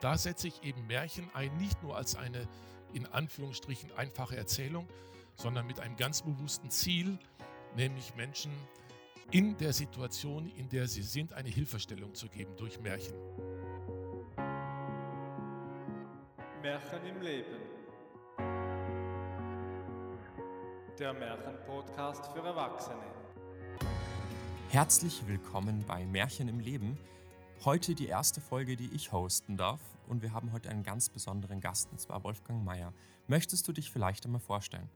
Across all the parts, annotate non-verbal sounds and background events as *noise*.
da setze ich eben Märchen ein, nicht nur als eine in Anführungsstrichen einfache Erzählung, sondern mit einem ganz bewussten Ziel, nämlich Menschen in der Situation, in der sie sind, eine Hilfestellung zu geben durch Märchen. Märchen im Leben. Der Märchenpodcast für Erwachsene. Herzlich willkommen bei Märchen im Leben. Heute die erste Folge, die ich hosten darf. Und wir haben heute einen ganz besonderen Gast, und zwar Wolfgang Mayer. Möchtest du dich vielleicht einmal vorstellen?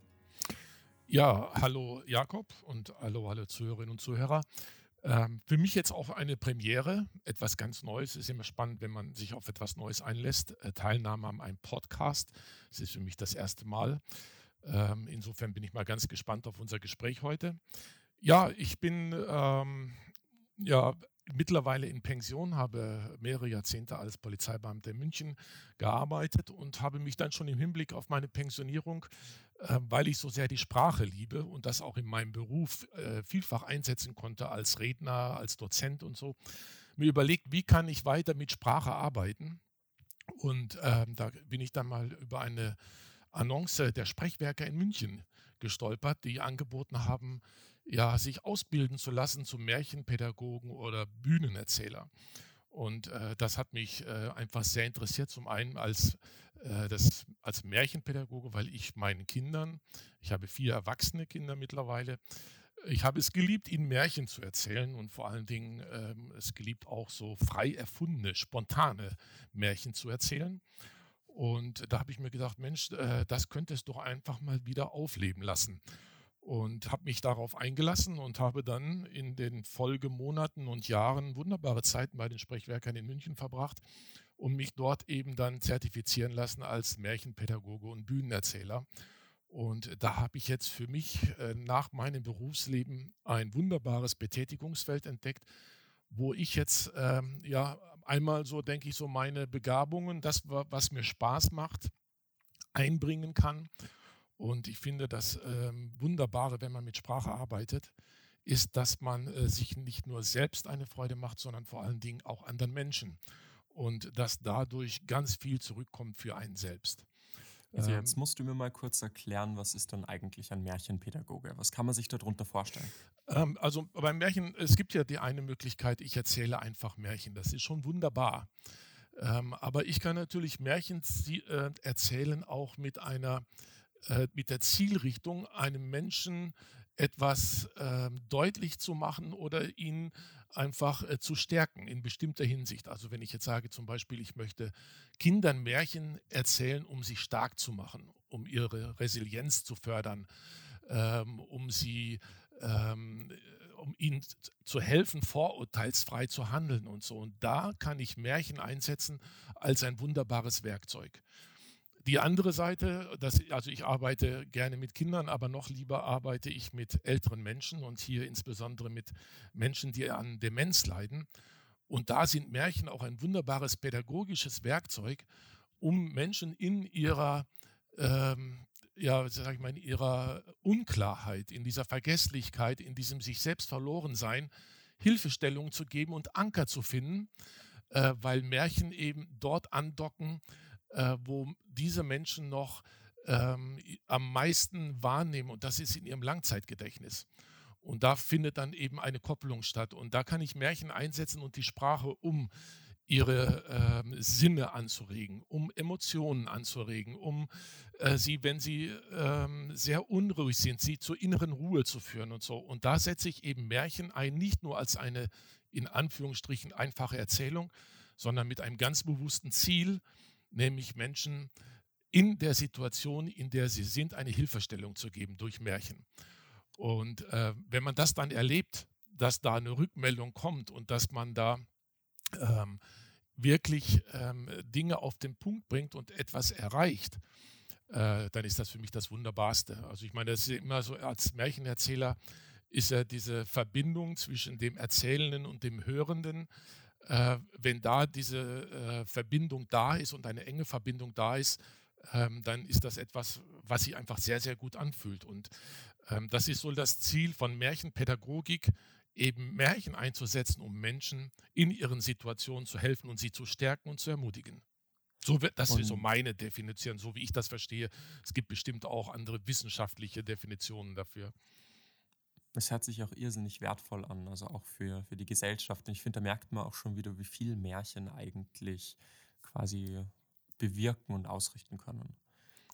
Ja, hallo Jakob und hallo alle Zuhörerinnen und Zuhörer. Ähm, für mich jetzt auch eine Premiere, etwas ganz Neues. Es ist immer spannend, wenn man sich auf etwas Neues einlässt. Äh, Teilnahme an einem Podcast. Es ist für mich das erste Mal. Ähm, insofern bin ich mal ganz gespannt auf unser Gespräch heute. Ja, ich bin ähm, ja mittlerweile in Pension, habe mehrere Jahrzehnte als Polizeibeamter in München gearbeitet und habe mich dann schon im Hinblick auf meine Pensionierung, äh, weil ich so sehr die Sprache liebe und das auch in meinem Beruf äh, vielfach einsetzen konnte als Redner, als Dozent und so, mir überlegt, wie kann ich weiter mit Sprache arbeiten. Und äh, da bin ich dann mal über eine Annonce der Sprechwerke in München gestolpert, die angeboten haben, ja, sich ausbilden zu lassen zum Märchenpädagogen oder Bühnenerzähler. Und äh, das hat mich äh, einfach sehr interessiert. Zum einen als, äh, das, als Märchenpädagoge, weil ich meinen Kindern, ich habe vier erwachsene Kinder mittlerweile, ich habe es geliebt, ihnen Märchen zu erzählen und vor allen Dingen ähm, es geliebt, auch so frei erfundene, spontane Märchen zu erzählen. Und da habe ich mir gedacht, Mensch, äh, das könnte es doch einfach mal wieder aufleben lassen und habe mich darauf eingelassen und habe dann in den Folgemonaten und Jahren wunderbare Zeiten bei den Sprechwerkern in München verbracht und mich dort eben dann zertifizieren lassen als Märchenpädagoge und Bühnenerzähler. Und da habe ich jetzt für mich äh, nach meinem Berufsleben ein wunderbares Betätigungsfeld entdeckt, wo ich jetzt ähm, ja einmal so denke ich so meine Begabungen, das was mir Spaß macht, einbringen kann und ich finde, das ähm, Wunderbare, wenn man mit Sprache arbeitet, ist, dass man äh, sich nicht nur selbst eine Freude macht, sondern vor allen Dingen auch anderen Menschen. Und dass dadurch ganz viel zurückkommt für einen selbst. Also ähm, jetzt musst du mir mal kurz erklären, was ist dann eigentlich ein Märchenpädagoge? Was kann man sich darunter vorstellen? Ähm, also beim Märchen, es gibt ja die eine Möglichkeit, ich erzähle einfach Märchen. Das ist schon wunderbar. Ähm, aber ich kann natürlich Märchen äh, erzählen auch mit einer äh, mit der Zielrichtung, einem Menschen etwas äh, deutlich zu machen oder ihn einfach äh, zu stärken in bestimmter Hinsicht. Also wenn ich jetzt sage zum Beispiel, ich möchte Kindern Märchen erzählen, um sie stark zu machen, um ihre Resilienz zu fördern, ähm, um sie ähm, um ihnen zu helfen, vorurteilsfrei zu handeln und so. Und da kann ich Märchen einsetzen als ein wunderbares Werkzeug. Die andere Seite, das, also ich arbeite gerne mit Kindern, aber noch lieber arbeite ich mit älteren Menschen und hier insbesondere mit Menschen, die an Demenz leiden. Und da sind Märchen auch ein wunderbares pädagogisches Werkzeug, um Menschen in ihrer, ähm, ja, sag ich mal, in ihrer Unklarheit, in dieser Vergesslichkeit, in diesem sich selbst verloren sein, Hilfestellung zu geben und Anker zu finden, äh, weil Märchen eben dort andocken, äh, wo diese Menschen noch ähm, am meisten wahrnehmen und das ist in ihrem Langzeitgedächtnis. Und da findet dann eben eine Kopplung statt. Und da kann ich Märchen einsetzen und die Sprache, um ihre äh, Sinne anzuregen, um Emotionen anzuregen, um äh, sie, wenn sie äh, sehr unruhig sind, sie zur inneren Ruhe zu führen und so. Und da setze ich eben Märchen ein, nicht nur als eine in Anführungsstrichen einfache Erzählung, sondern mit einem ganz bewussten Ziel, nämlich Menschen in der Situation, in der sie sind, eine Hilfestellung zu geben durch Märchen. Und äh, wenn man das dann erlebt, dass da eine Rückmeldung kommt und dass man da ähm, wirklich ähm, Dinge auf den Punkt bringt und etwas erreicht, äh, dann ist das für mich das Wunderbarste. Also ich meine, das ist immer so, als Märchenerzähler ist ja diese Verbindung zwischen dem Erzählenden und dem Hörenden äh, wenn da diese äh, Verbindung da ist und eine enge Verbindung da ist, ähm, dann ist das etwas, was sich einfach sehr, sehr gut anfühlt. Und ähm, das ist so das Ziel von Märchenpädagogik, eben Märchen einzusetzen, um Menschen in ihren Situationen zu helfen und sie zu stärken und zu ermutigen. So, das ist so meine Definition, so wie ich das verstehe. Es gibt bestimmt auch andere wissenschaftliche Definitionen dafür. Es hört sich auch irrsinnig wertvoll an, also auch für, für die Gesellschaft. Und ich finde, da merkt man auch schon wieder, wie viel Märchen eigentlich quasi bewirken und ausrichten können.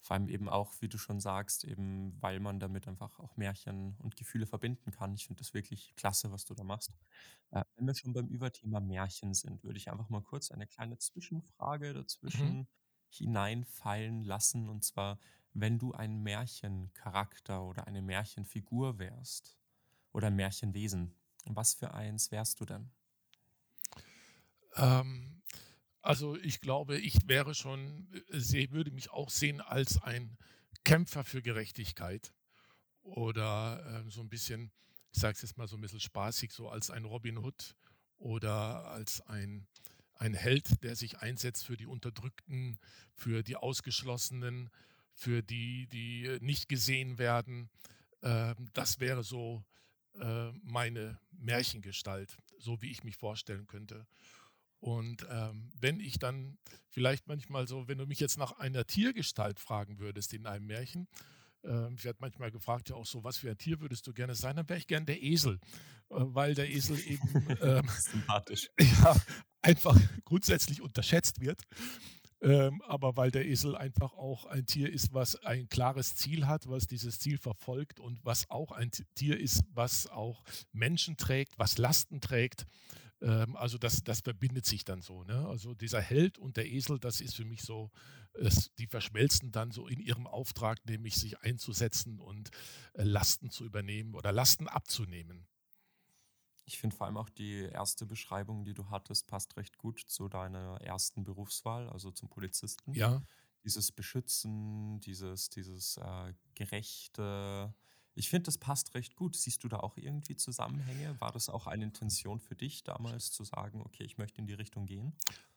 Vor allem eben auch, wie du schon sagst, eben weil man damit einfach auch Märchen und Gefühle verbinden kann. Ich finde das wirklich klasse, was du da machst. Äh, wenn wir schon beim Überthema Märchen sind, würde ich einfach mal kurz eine kleine Zwischenfrage dazwischen mhm. hineinfallen lassen. Und zwar, wenn du ein Märchencharakter oder eine Märchenfigur wärst oder Märchenwesen, was für eins wärst du denn? Ähm, also ich glaube, ich wäre schon, äh, würde mich auch sehen als ein Kämpfer für Gerechtigkeit oder äh, so ein bisschen, ich sage es jetzt mal so ein bisschen spaßig, so als ein Robin Hood oder als ein, ein Held, der sich einsetzt für die Unterdrückten, für die Ausgeschlossenen, für die, die nicht gesehen werden. Äh, das wäre so äh, meine Märchengestalt, so wie ich mich vorstellen könnte. Und ähm, wenn ich dann vielleicht manchmal so, wenn du mich jetzt nach einer Tiergestalt fragen würdest in einem Märchen, äh, ich werde manchmal gefragt, ja auch so, was für ein Tier würdest du gerne sein, dann wäre ich gern der Esel, äh, weil der Esel eben *laughs* ähm, sympathisch. *laughs* Ja, einfach grundsätzlich unterschätzt wird. Ähm, aber weil der Esel einfach auch ein Tier ist, was ein klares Ziel hat, was dieses Ziel verfolgt und was auch ein Tier ist, was auch Menschen trägt, was Lasten trägt ähm, also das, das verbindet sich dann so. Ne? Also dieser Held und der Esel, das ist für mich so, es, die verschmelzen dann so in ihrem Auftrag, nämlich sich einzusetzen und äh, Lasten zu übernehmen oder Lasten abzunehmen. Ich finde vor allem auch die erste Beschreibung, die du hattest, passt recht gut zu deiner ersten Berufswahl, also zum Polizisten. Ja. Dieses Beschützen, dieses, dieses äh, gerechte, ich finde, das passt recht gut. Siehst du da auch irgendwie Zusammenhänge? War das auch eine Intention für dich damals zu sagen, okay, ich möchte in die Richtung gehen?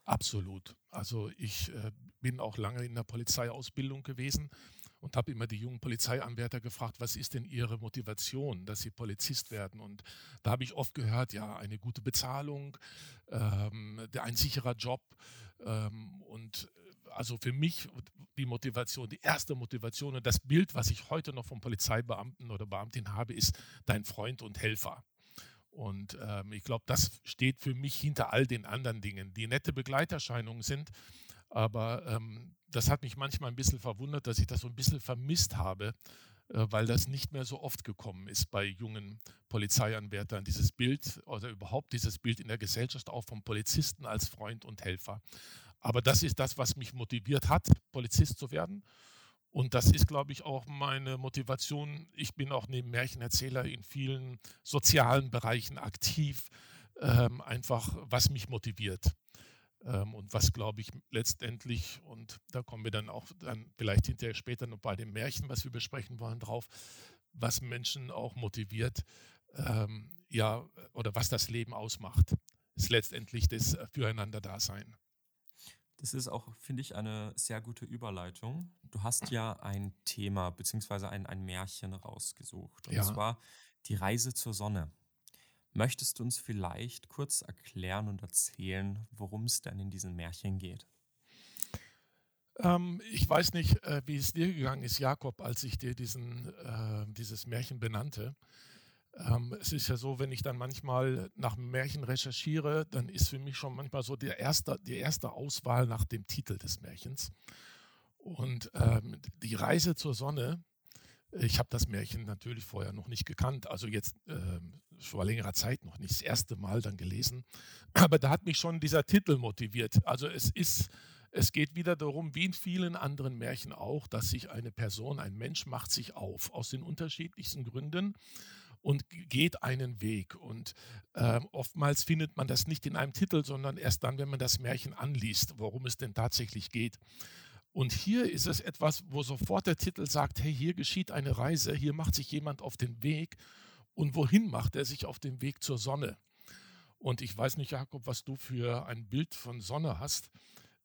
Absolut. Also ich äh, bin auch lange in der Polizeiausbildung gewesen und habe immer die jungen Polizeianwärter gefragt, was ist denn ihre Motivation, dass sie Polizist werden? Und da habe ich oft gehört, ja, eine gute Bezahlung, ähm, ein sicherer Job ähm, und also für mich die Motivation, die erste Motivation und das Bild, was ich heute noch vom Polizeibeamten oder Beamtin habe, ist dein Freund und Helfer. Und ähm, ich glaube, das steht für mich hinter all den anderen Dingen, die nette Begleiterscheinungen sind. Aber ähm, das hat mich manchmal ein bisschen verwundert, dass ich das so ein bisschen vermisst habe, äh, weil das nicht mehr so oft gekommen ist bei jungen Polizeianwärtern, dieses Bild oder überhaupt dieses Bild in der Gesellschaft auch vom Polizisten als Freund und Helfer. Aber das ist das, was mich motiviert hat, Polizist zu werden. Und das ist, glaube ich, auch meine Motivation. Ich bin auch neben Märchenerzähler in vielen sozialen Bereichen aktiv. Ähm, einfach, was mich motiviert. Ähm, und was, glaube ich, letztendlich, und da kommen wir dann auch dann vielleicht hinterher später noch bei dem Märchen, was wir besprechen wollen, drauf, was Menschen auch motiviert, ähm, ja, oder was das Leben ausmacht, ist letztendlich das Füreinander-Dasein. Das ist auch, finde ich, eine sehr gute Überleitung. Du hast ja ein Thema bzw. ein, ein Märchen rausgesucht. Und ja. zwar die Reise zur Sonne. Möchtest du uns vielleicht kurz erklären und erzählen, worum es denn in diesem Märchen geht? Ähm, ich weiß nicht, äh, wie es dir gegangen ist, Jakob, als ich dir diesen, äh, dieses Märchen benannte. Ähm, es ist ja so, wenn ich dann manchmal nach Märchen recherchiere, dann ist für mich schon manchmal so der erste, die erste Auswahl nach dem Titel des Märchens. Und ähm, die Reise zur Sonne, ich habe das Märchen natürlich vorher noch nicht gekannt, also jetzt äh, vor längerer Zeit noch nicht, das erste Mal dann gelesen. Aber da hat mich schon dieser Titel motiviert. Also es ist, es geht wieder darum, wie in vielen anderen Märchen auch, dass sich eine Person, ein Mensch macht sich auf, aus den unterschiedlichsten Gründen und geht einen Weg. Und äh, oftmals findet man das nicht in einem Titel, sondern erst dann, wenn man das Märchen anliest, worum es denn tatsächlich geht. Und hier ist es etwas, wo sofort der Titel sagt, hey, hier geschieht eine Reise, hier macht sich jemand auf den Weg. Und wohin macht er sich auf den Weg zur Sonne? Und ich weiß nicht, Jakob, was du für ein Bild von Sonne hast.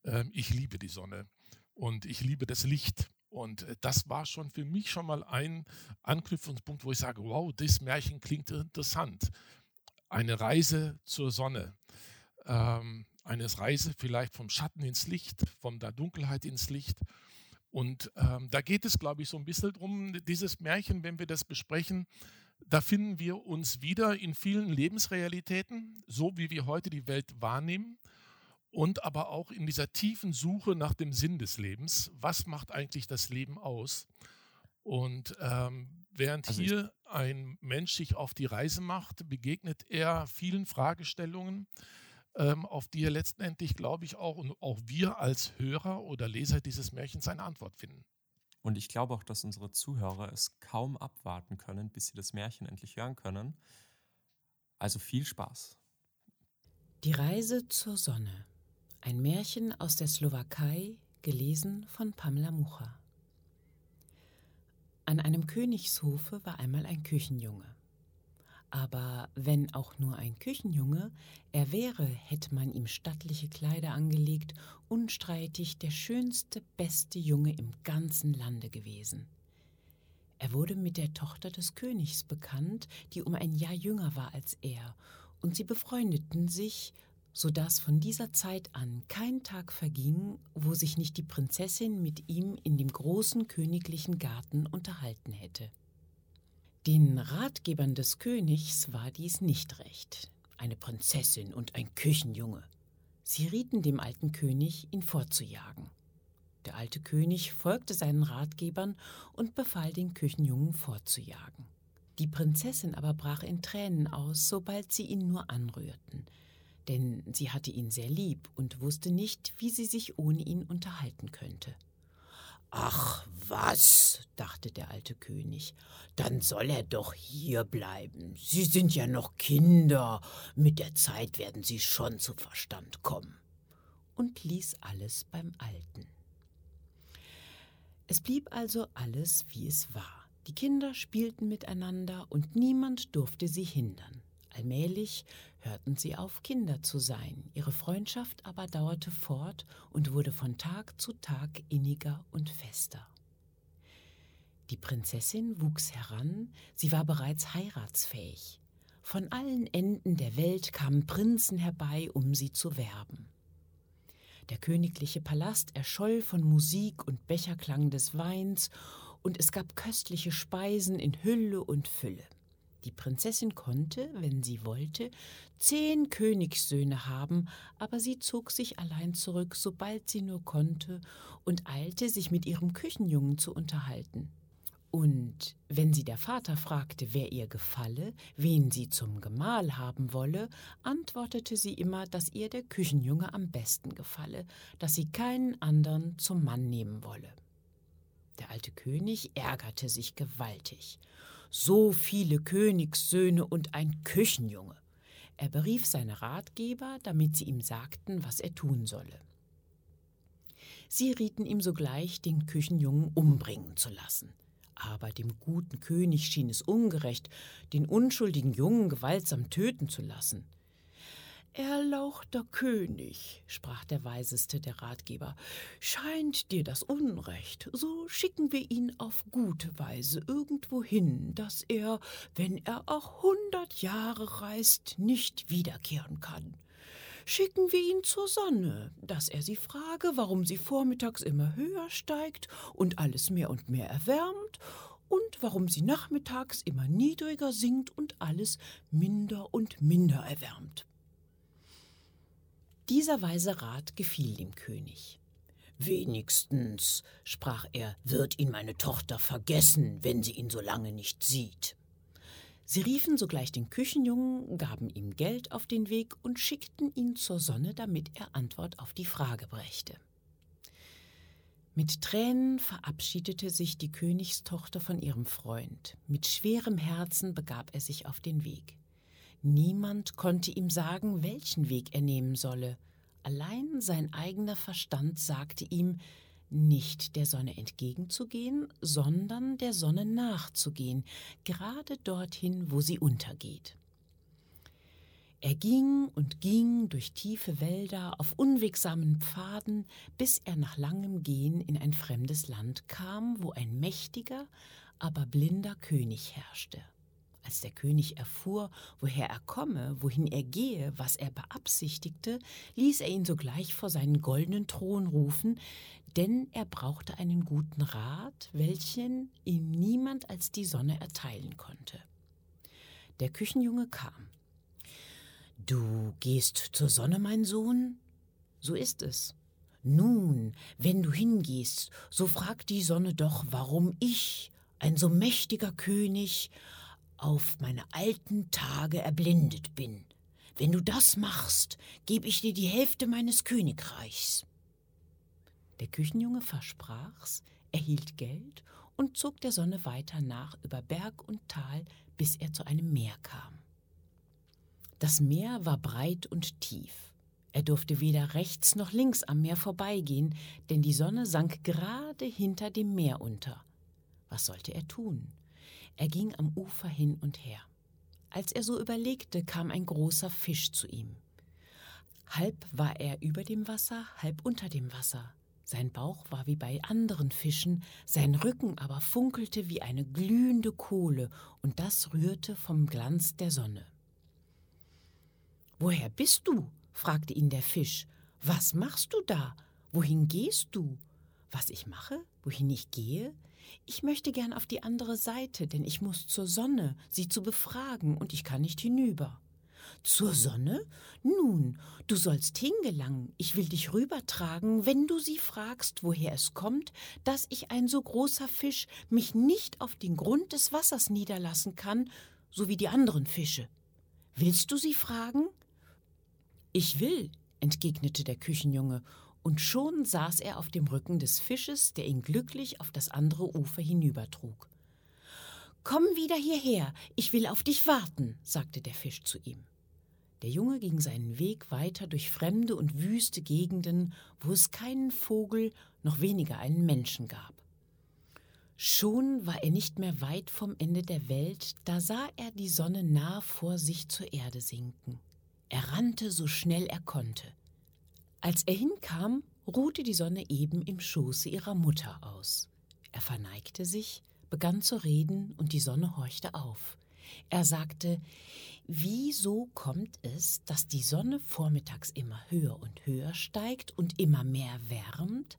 Ähm, ich liebe die Sonne und ich liebe das Licht. Und äh, das war schon für mich schon mal ein Anknüpfungspunkt, wo ich sage, wow, das Märchen klingt interessant. Eine Reise zur Sonne. Ähm, eine Reise vielleicht vom Schatten ins Licht, von der Dunkelheit ins Licht. Und ähm, da geht es, glaube ich, so ein bisschen drum, dieses Märchen, wenn wir das besprechen, da finden wir uns wieder in vielen Lebensrealitäten, so wie wir heute die Welt wahrnehmen und aber auch in dieser tiefen Suche nach dem Sinn des Lebens. Was macht eigentlich das Leben aus? Und ähm, während also hier ein Mensch sich auf die Reise macht, begegnet er vielen Fragestellungen, auf die er letztendlich, glaube ich, auch und auch wir als Hörer oder Leser dieses Märchens eine Antwort finden. Und ich glaube auch, dass unsere Zuhörer es kaum abwarten können, bis sie das Märchen endlich hören können. Also viel Spaß. Die Reise zur Sonne. Ein Märchen aus der Slowakei, gelesen von Pamela Mucha. An einem Königshofe war einmal ein Küchenjunge. Aber wenn auch nur ein Küchenjunge, er wäre, hätte man ihm stattliche Kleider angelegt, unstreitig der schönste, beste Junge im ganzen Lande gewesen. Er wurde mit der Tochter des Königs bekannt, die um ein Jahr jünger war als er, und sie befreundeten sich so dass von dieser Zeit an kein Tag verging, wo sich nicht die Prinzessin mit ihm in dem großen königlichen Garten unterhalten hätte. Den Ratgebern des Königs war dies nicht recht, eine Prinzessin und ein Küchenjunge. Sie rieten dem alten König, ihn fortzujagen. Der alte König folgte seinen Ratgebern und befahl den Küchenjungen fortzujagen. Die Prinzessin aber brach in Tränen aus, sobald sie ihn nur anrührten, denn sie hatte ihn sehr lieb und wusste nicht, wie sie sich ohne ihn unterhalten könnte. Ach was, dachte der alte König, dann soll er doch hier bleiben. Sie sind ja noch Kinder, mit der Zeit werden sie schon zu Verstand kommen. Und ließ alles beim Alten. Es blieb also alles, wie es war. Die Kinder spielten miteinander und niemand durfte sie hindern. Allmählich hörten sie auf, Kinder zu sein, ihre Freundschaft aber dauerte fort und wurde von Tag zu Tag inniger und fester. Die Prinzessin wuchs heran, sie war bereits heiratsfähig. Von allen Enden der Welt kamen Prinzen herbei, um sie zu werben. Der königliche Palast erscholl von Musik und Becherklang des Weins, und es gab köstliche Speisen in Hülle und Fülle. Die Prinzessin konnte, wenn sie wollte, zehn Königssöhne haben, aber sie zog sich allein zurück, sobald sie nur konnte, und eilte, sich mit ihrem Küchenjungen zu unterhalten. Und wenn sie der Vater fragte, wer ihr gefalle, wen sie zum Gemahl haben wolle, antwortete sie immer, dass ihr der Küchenjunge am besten gefalle, dass sie keinen andern zum Mann nehmen wolle. Der alte König ärgerte sich gewaltig so viele Königssöhne und ein Küchenjunge. Er berief seine Ratgeber, damit sie ihm sagten, was er tun solle. Sie rieten ihm sogleich, den Küchenjungen umbringen zu lassen. Aber dem guten König schien es ungerecht, den unschuldigen Jungen gewaltsam töten zu lassen. Erlauchter König, sprach der weiseste der Ratgeber, scheint dir das Unrecht, so schicken wir ihn auf gute Weise irgendwo hin, dass er, wenn er auch hundert Jahre reist, nicht wiederkehren kann. Schicken wir ihn zur Sonne, dass er sie frage, warum sie vormittags immer höher steigt und alles mehr und mehr erwärmt, und warum sie nachmittags immer niedriger sinkt und alles minder und minder erwärmt. Dieser weise Rat gefiel dem König. Wenigstens, sprach er, wird ihn meine Tochter vergessen, wenn sie ihn so lange nicht sieht. Sie riefen sogleich den Küchenjungen, gaben ihm Geld auf den Weg und schickten ihn zur Sonne, damit er Antwort auf die Frage brächte. Mit Tränen verabschiedete sich die Königstochter von ihrem Freund. Mit schwerem Herzen begab er sich auf den Weg. Niemand konnte ihm sagen, welchen Weg er nehmen solle. Allein sein eigener Verstand sagte ihm, nicht der Sonne entgegenzugehen, sondern der Sonne nachzugehen, gerade dorthin, wo sie untergeht. Er ging und ging durch tiefe Wälder auf unwegsamen Pfaden, bis er nach langem Gehen in ein fremdes Land kam, wo ein mächtiger, aber blinder König herrschte. Als der König erfuhr, woher er komme, wohin er gehe, was er beabsichtigte, ließ er ihn sogleich vor seinen goldenen Thron rufen, denn er brauchte einen guten Rat, welchen ihm niemand als die Sonne erteilen konnte. Der Küchenjunge kam. Du gehst zur Sonne, mein Sohn? So ist es. Nun, wenn du hingehst, so frag die Sonne doch, warum ich, ein so mächtiger König, auf meine alten Tage erblindet bin. Wenn du das machst, gebe ich dir die Hälfte meines Königreichs. Der Küchenjunge versprach's, erhielt Geld und zog der Sonne weiter nach über Berg und Tal, bis er zu einem Meer kam. Das Meer war breit und tief. Er durfte weder rechts noch links am Meer vorbeigehen, denn die Sonne sank gerade hinter dem Meer unter. Was sollte er tun? Er ging am Ufer hin und her. Als er so überlegte, kam ein großer Fisch zu ihm. Halb war er über dem Wasser, halb unter dem Wasser. Sein Bauch war wie bei anderen Fischen, sein Rücken aber funkelte wie eine glühende Kohle, und das rührte vom Glanz der Sonne. Woher bist du? fragte ihn der Fisch. Was machst du da? Wohin gehst du? Was ich mache? Wohin ich gehe? Ich möchte gern auf die andere Seite, denn ich muss zur Sonne, sie zu befragen, und ich kann nicht hinüber. Zur Sonne? Nun, du sollst hingelangen, ich will dich rübertragen, wenn du sie fragst, woher es kommt, dass ich ein so großer Fisch mich nicht auf den Grund des Wassers niederlassen kann, so wie die anderen Fische. Willst du sie fragen? Ich will, entgegnete der Küchenjunge und schon saß er auf dem Rücken des Fisches, der ihn glücklich auf das andere Ufer hinübertrug. Komm wieder hierher, ich will auf dich warten, sagte der Fisch zu ihm. Der Junge ging seinen Weg weiter durch fremde und wüste Gegenden, wo es keinen Vogel, noch weniger einen Menschen gab. Schon war er nicht mehr weit vom Ende der Welt, da sah er die Sonne nah vor sich zur Erde sinken. Er rannte so schnell er konnte. Als er hinkam, ruhte die Sonne eben im Schoße ihrer Mutter aus. Er verneigte sich, begann zu reden, und die Sonne horchte auf. Er sagte, wieso kommt es, dass die Sonne vormittags immer höher und höher steigt und immer mehr wärmt,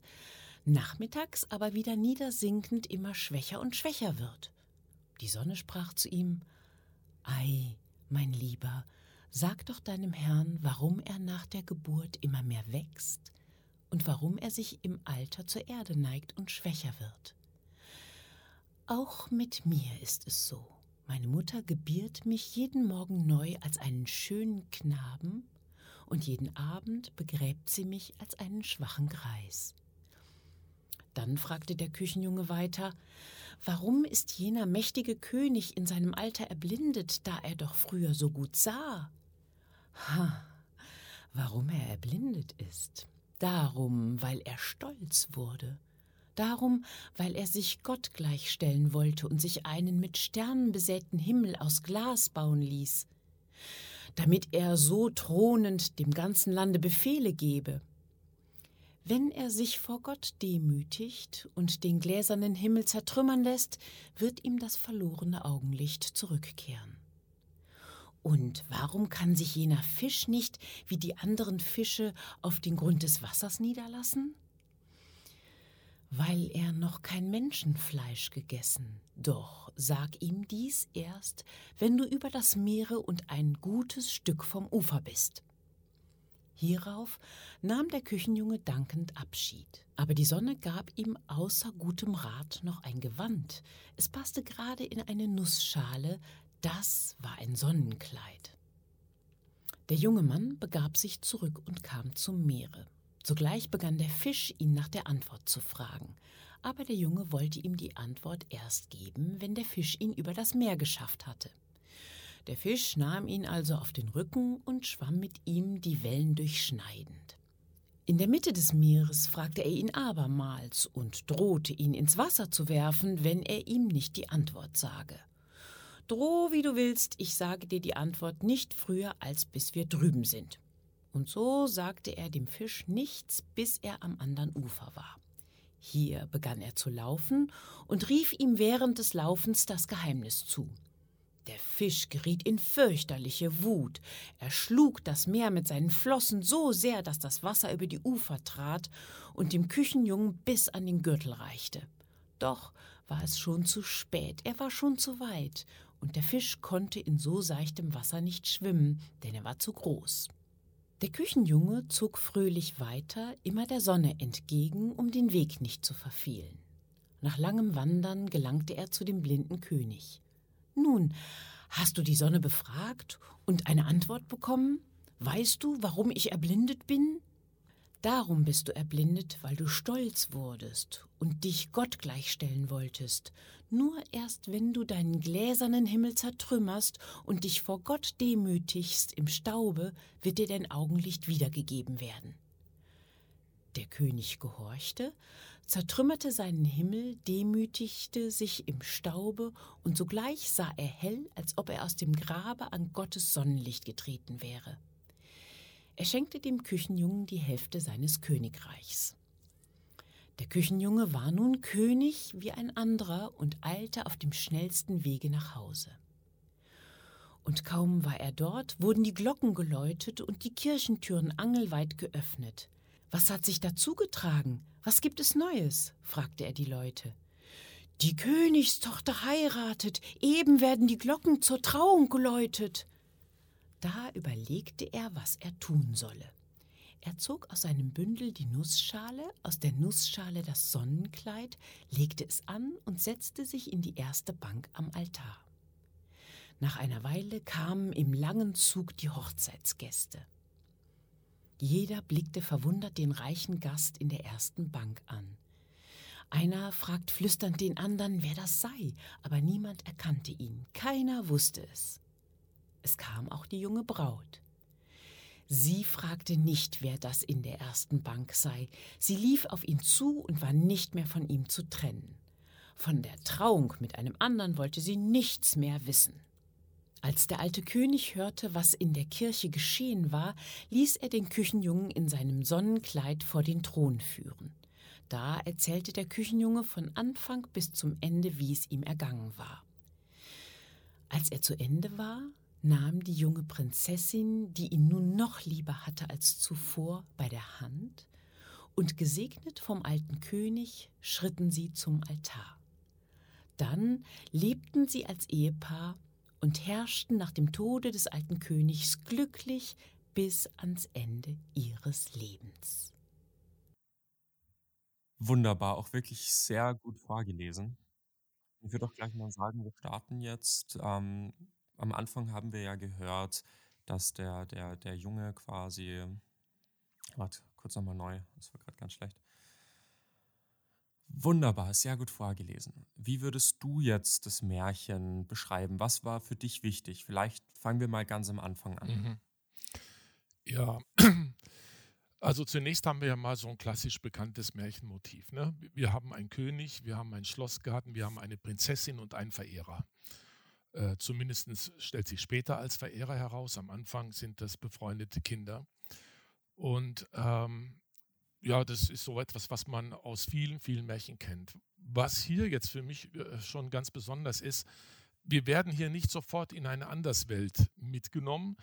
nachmittags aber wieder niedersinkend immer schwächer und schwächer wird? Die Sonne sprach zu ihm, Ei, mein Lieber, Sag doch deinem Herrn, warum er nach der Geburt immer mehr wächst und warum er sich im Alter zur Erde neigt und schwächer wird. Auch mit mir ist es so. Meine Mutter gebiert mich jeden Morgen neu als einen schönen Knaben und jeden Abend begräbt sie mich als einen schwachen Greis. Dann fragte der Küchenjunge weiter, warum ist jener mächtige König in seinem Alter erblindet, da er doch früher so gut sah? Ha, warum er erblindet ist? Darum, weil er stolz wurde. Darum, weil er sich Gott gleichstellen wollte und sich einen mit Sternen besäten Himmel aus Glas bauen ließ, damit er so thronend dem ganzen Lande Befehle gebe. Wenn er sich vor Gott demütigt und den gläsernen Himmel zertrümmern lässt, wird ihm das verlorene Augenlicht zurückkehren. Und warum kann sich jener Fisch nicht, wie die anderen Fische, auf den Grund des Wassers niederlassen? Weil er noch kein Menschenfleisch gegessen. Doch sag ihm dies erst, wenn du über das Meere und ein gutes Stück vom Ufer bist. Hierauf nahm der Küchenjunge dankend Abschied. Aber die Sonne gab ihm außer gutem Rat noch ein Gewand. Es passte gerade in eine Nussschale, das war ein Sonnenkleid. Der junge Mann begab sich zurück und kam zum Meere. Sogleich begann der Fisch, ihn nach der Antwort zu fragen. Aber der Junge wollte ihm die Antwort erst geben, wenn der Fisch ihn über das Meer geschafft hatte. Der Fisch nahm ihn also auf den Rücken und schwamm mit ihm die Wellen durchschneidend. In der Mitte des Meeres fragte er ihn abermals und drohte ihn ins Wasser zu werfen, wenn er ihm nicht die Antwort sage. Droh, wie du willst, ich sage dir die Antwort nicht früher, als bis wir drüben sind. Und so sagte er dem Fisch nichts, bis er am anderen Ufer war. Hier begann er zu laufen und rief ihm während des Laufens das Geheimnis zu. Der Fisch geriet in fürchterliche Wut. Er schlug das Meer mit seinen Flossen so sehr, dass das Wasser über die Ufer trat und dem Küchenjungen bis an den Gürtel reichte. Doch war es schon zu spät, er war schon zu weit, und der Fisch konnte in so seichtem Wasser nicht schwimmen, denn er war zu groß. Der Küchenjunge zog fröhlich weiter, immer der Sonne entgegen, um den Weg nicht zu verfehlen. Nach langem Wandern gelangte er zu dem blinden König. Nun, hast du die Sonne befragt und eine Antwort bekommen? Weißt du, warum ich erblindet bin? Darum bist du erblindet, weil du stolz wurdest und dich Gott gleichstellen wolltest. Nur erst wenn du deinen gläsernen Himmel zertrümmerst und dich vor Gott demütigst im Staube, wird dir dein Augenlicht wiedergegeben werden. Der König gehorchte, zertrümmerte seinen Himmel, demütigte sich im Staube, und sogleich sah er hell, als ob er aus dem Grabe an Gottes Sonnenlicht getreten wäre. Er schenkte dem Küchenjungen die Hälfte seines Königreichs. Der Küchenjunge war nun König wie ein anderer und eilte auf dem schnellsten Wege nach Hause. Und kaum war er dort, wurden die Glocken geläutet und die Kirchentüren angelweit geöffnet. Was hat sich dazu getragen? Was gibt es Neues? fragte er die Leute. Die Königstochter heiratet, eben werden die Glocken zur Trauung geläutet. Da überlegte er, was er tun solle. Er zog aus seinem Bündel die Nussschale, aus der Nussschale das Sonnenkleid, legte es an und setzte sich in die erste Bank am Altar. Nach einer Weile kamen im langen Zug die Hochzeitsgäste. Jeder blickte verwundert den reichen Gast in der ersten Bank an. Einer fragt flüsternd den anderen, wer das sei, aber niemand erkannte ihn, keiner wusste es. Es kam auch die junge Braut. Sie fragte nicht, wer das in der ersten Bank sei, sie lief auf ihn zu und war nicht mehr von ihm zu trennen. Von der Trauung mit einem anderen wollte sie nichts mehr wissen. Als der alte König hörte, was in der Kirche geschehen war, ließ er den Küchenjungen in seinem Sonnenkleid vor den Thron führen. Da erzählte der Küchenjunge von Anfang bis zum Ende, wie es ihm ergangen war. Als er zu Ende war, nahm die junge Prinzessin, die ihn nun noch lieber hatte als zuvor, bei der Hand, und gesegnet vom alten König schritten sie zum Altar. Dann lebten sie als Ehepaar und herrschten nach dem Tode des alten Königs glücklich bis ans Ende ihres Lebens. Wunderbar, auch wirklich sehr gut vorgelesen. Ich würde auch gleich mal sagen, wir starten jetzt. Ähm, am Anfang haben wir ja gehört, dass der, der, der Junge quasi. Warte, kurz nochmal neu, das war gerade ganz schlecht. Wunderbar, sehr gut vorgelesen. Wie würdest du jetzt das Märchen beschreiben? Was war für dich wichtig? Vielleicht fangen wir mal ganz am Anfang an. Mhm. Ja, *clears throat* also zunächst haben wir ja mal so ein klassisch bekanntes Märchenmotiv. Ne? Wir haben einen König, wir haben einen Schlossgarten, wir haben eine Prinzessin und einen Verehrer. Äh, Zumindest stellt sich später als Verehrer heraus. Am Anfang sind das befreundete Kinder. Und ähm, ja, das ist so etwas, was man aus vielen, vielen Märchen kennt. Was hier jetzt für mich äh, schon ganz besonders ist, wir werden hier nicht sofort in eine Anderswelt mitgenommen,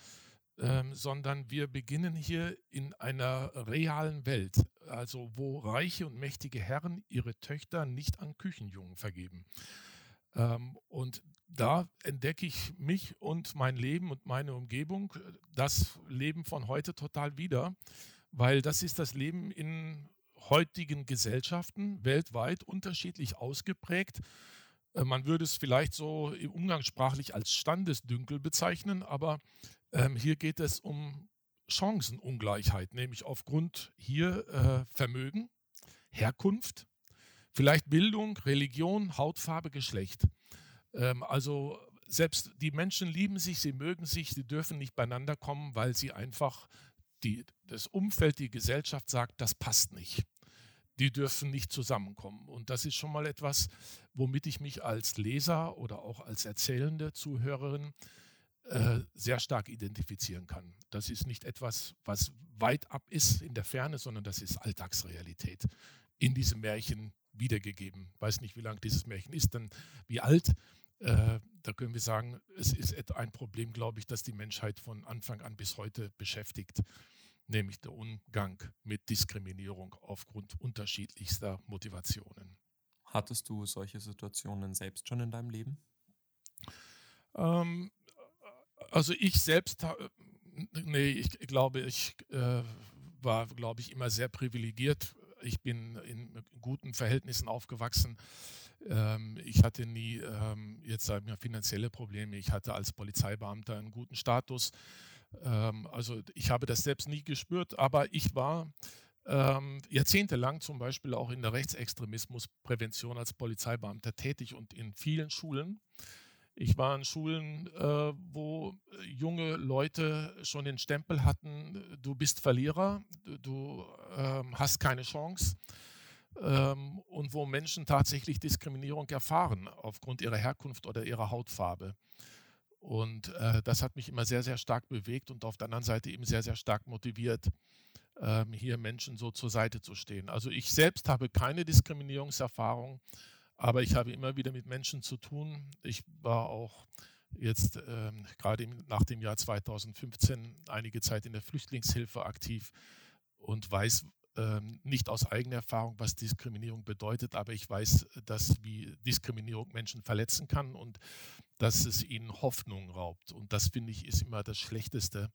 ähm, sondern wir beginnen hier in einer realen Welt, also wo reiche und mächtige Herren ihre Töchter nicht an Küchenjungen vergeben. Ähm, und da entdecke ich mich und mein Leben und meine Umgebung, das Leben von heute total wieder weil das ist das Leben in heutigen Gesellschaften weltweit unterschiedlich ausgeprägt. Äh, man würde es vielleicht so umgangssprachlich als Standesdünkel bezeichnen, aber ähm, hier geht es um Chancenungleichheit, nämlich aufgrund hier äh, Vermögen, Herkunft, vielleicht Bildung, Religion, Hautfarbe, Geschlecht. Ähm, also selbst die Menschen lieben sich, sie mögen sich, sie dürfen nicht beieinander kommen, weil sie einfach die, das Umfeld, die Gesellschaft sagt, das passt nicht. Die dürfen nicht zusammenkommen. Und das ist schon mal etwas, womit ich mich als Leser oder auch als erzählende Zuhörerin äh, sehr stark identifizieren kann. Das ist nicht etwas, was weit ab ist in der Ferne, sondern das ist Alltagsrealität in diesem Märchen wiedergegeben. Ich weiß nicht, wie lang dieses Märchen ist, denn wie alt, äh, da können wir sagen, es ist ein Problem, glaube ich, das die Menschheit von Anfang an bis heute beschäftigt, nämlich der Umgang mit Diskriminierung aufgrund unterschiedlichster Motivationen. Hattest du solche Situationen selbst schon in deinem Leben? Ähm, also ich selbst, nee, ich glaube, ich äh, war, glaube ich, immer sehr privilegiert. Ich bin in guten Verhältnissen aufgewachsen. Ähm, ich hatte nie ähm, jetzt sagen wir finanzielle Probleme. Ich hatte als Polizeibeamter einen guten Status. Ähm, also ich habe das selbst nie gespürt, aber ich war ähm, jahrzehntelang zum Beispiel auch in der Rechtsextremismusprävention als Polizeibeamter tätig und in vielen Schulen. Ich war in Schulen, äh, wo junge Leute schon den Stempel hatten, du bist Verlierer, du äh, hast keine Chance. Ähm, und wo Menschen tatsächlich Diskriminierung erfahren aufgrund ihrer Herkunft oder ihrer Hautfarbe. Und äh, das hat mich immer sehr, sehr stark bewegt und auf der anderen Seite eben sehr, sehr stark motiviert, ähm, hier Menschen so zur Seite zu stehen. Also ich selbst habe keine Diskriminierungserfahrung, aber ich habe immer wieder mit Menschen zu tun. Ich war auch jetzt ähm, gerade nach dem Jahr 2015 einige Zeit in der Flüchtlingshilfe aktiv und weiß ähm, nicht aus eigener Erfahrung, was Diskriminierung bedeutet, aber ich weiß, dass wie Diskriminierung Menschen verletzen kann und dass es ihnen Hoffnung raubt. Und das finde ich ist immer das Schlechteste,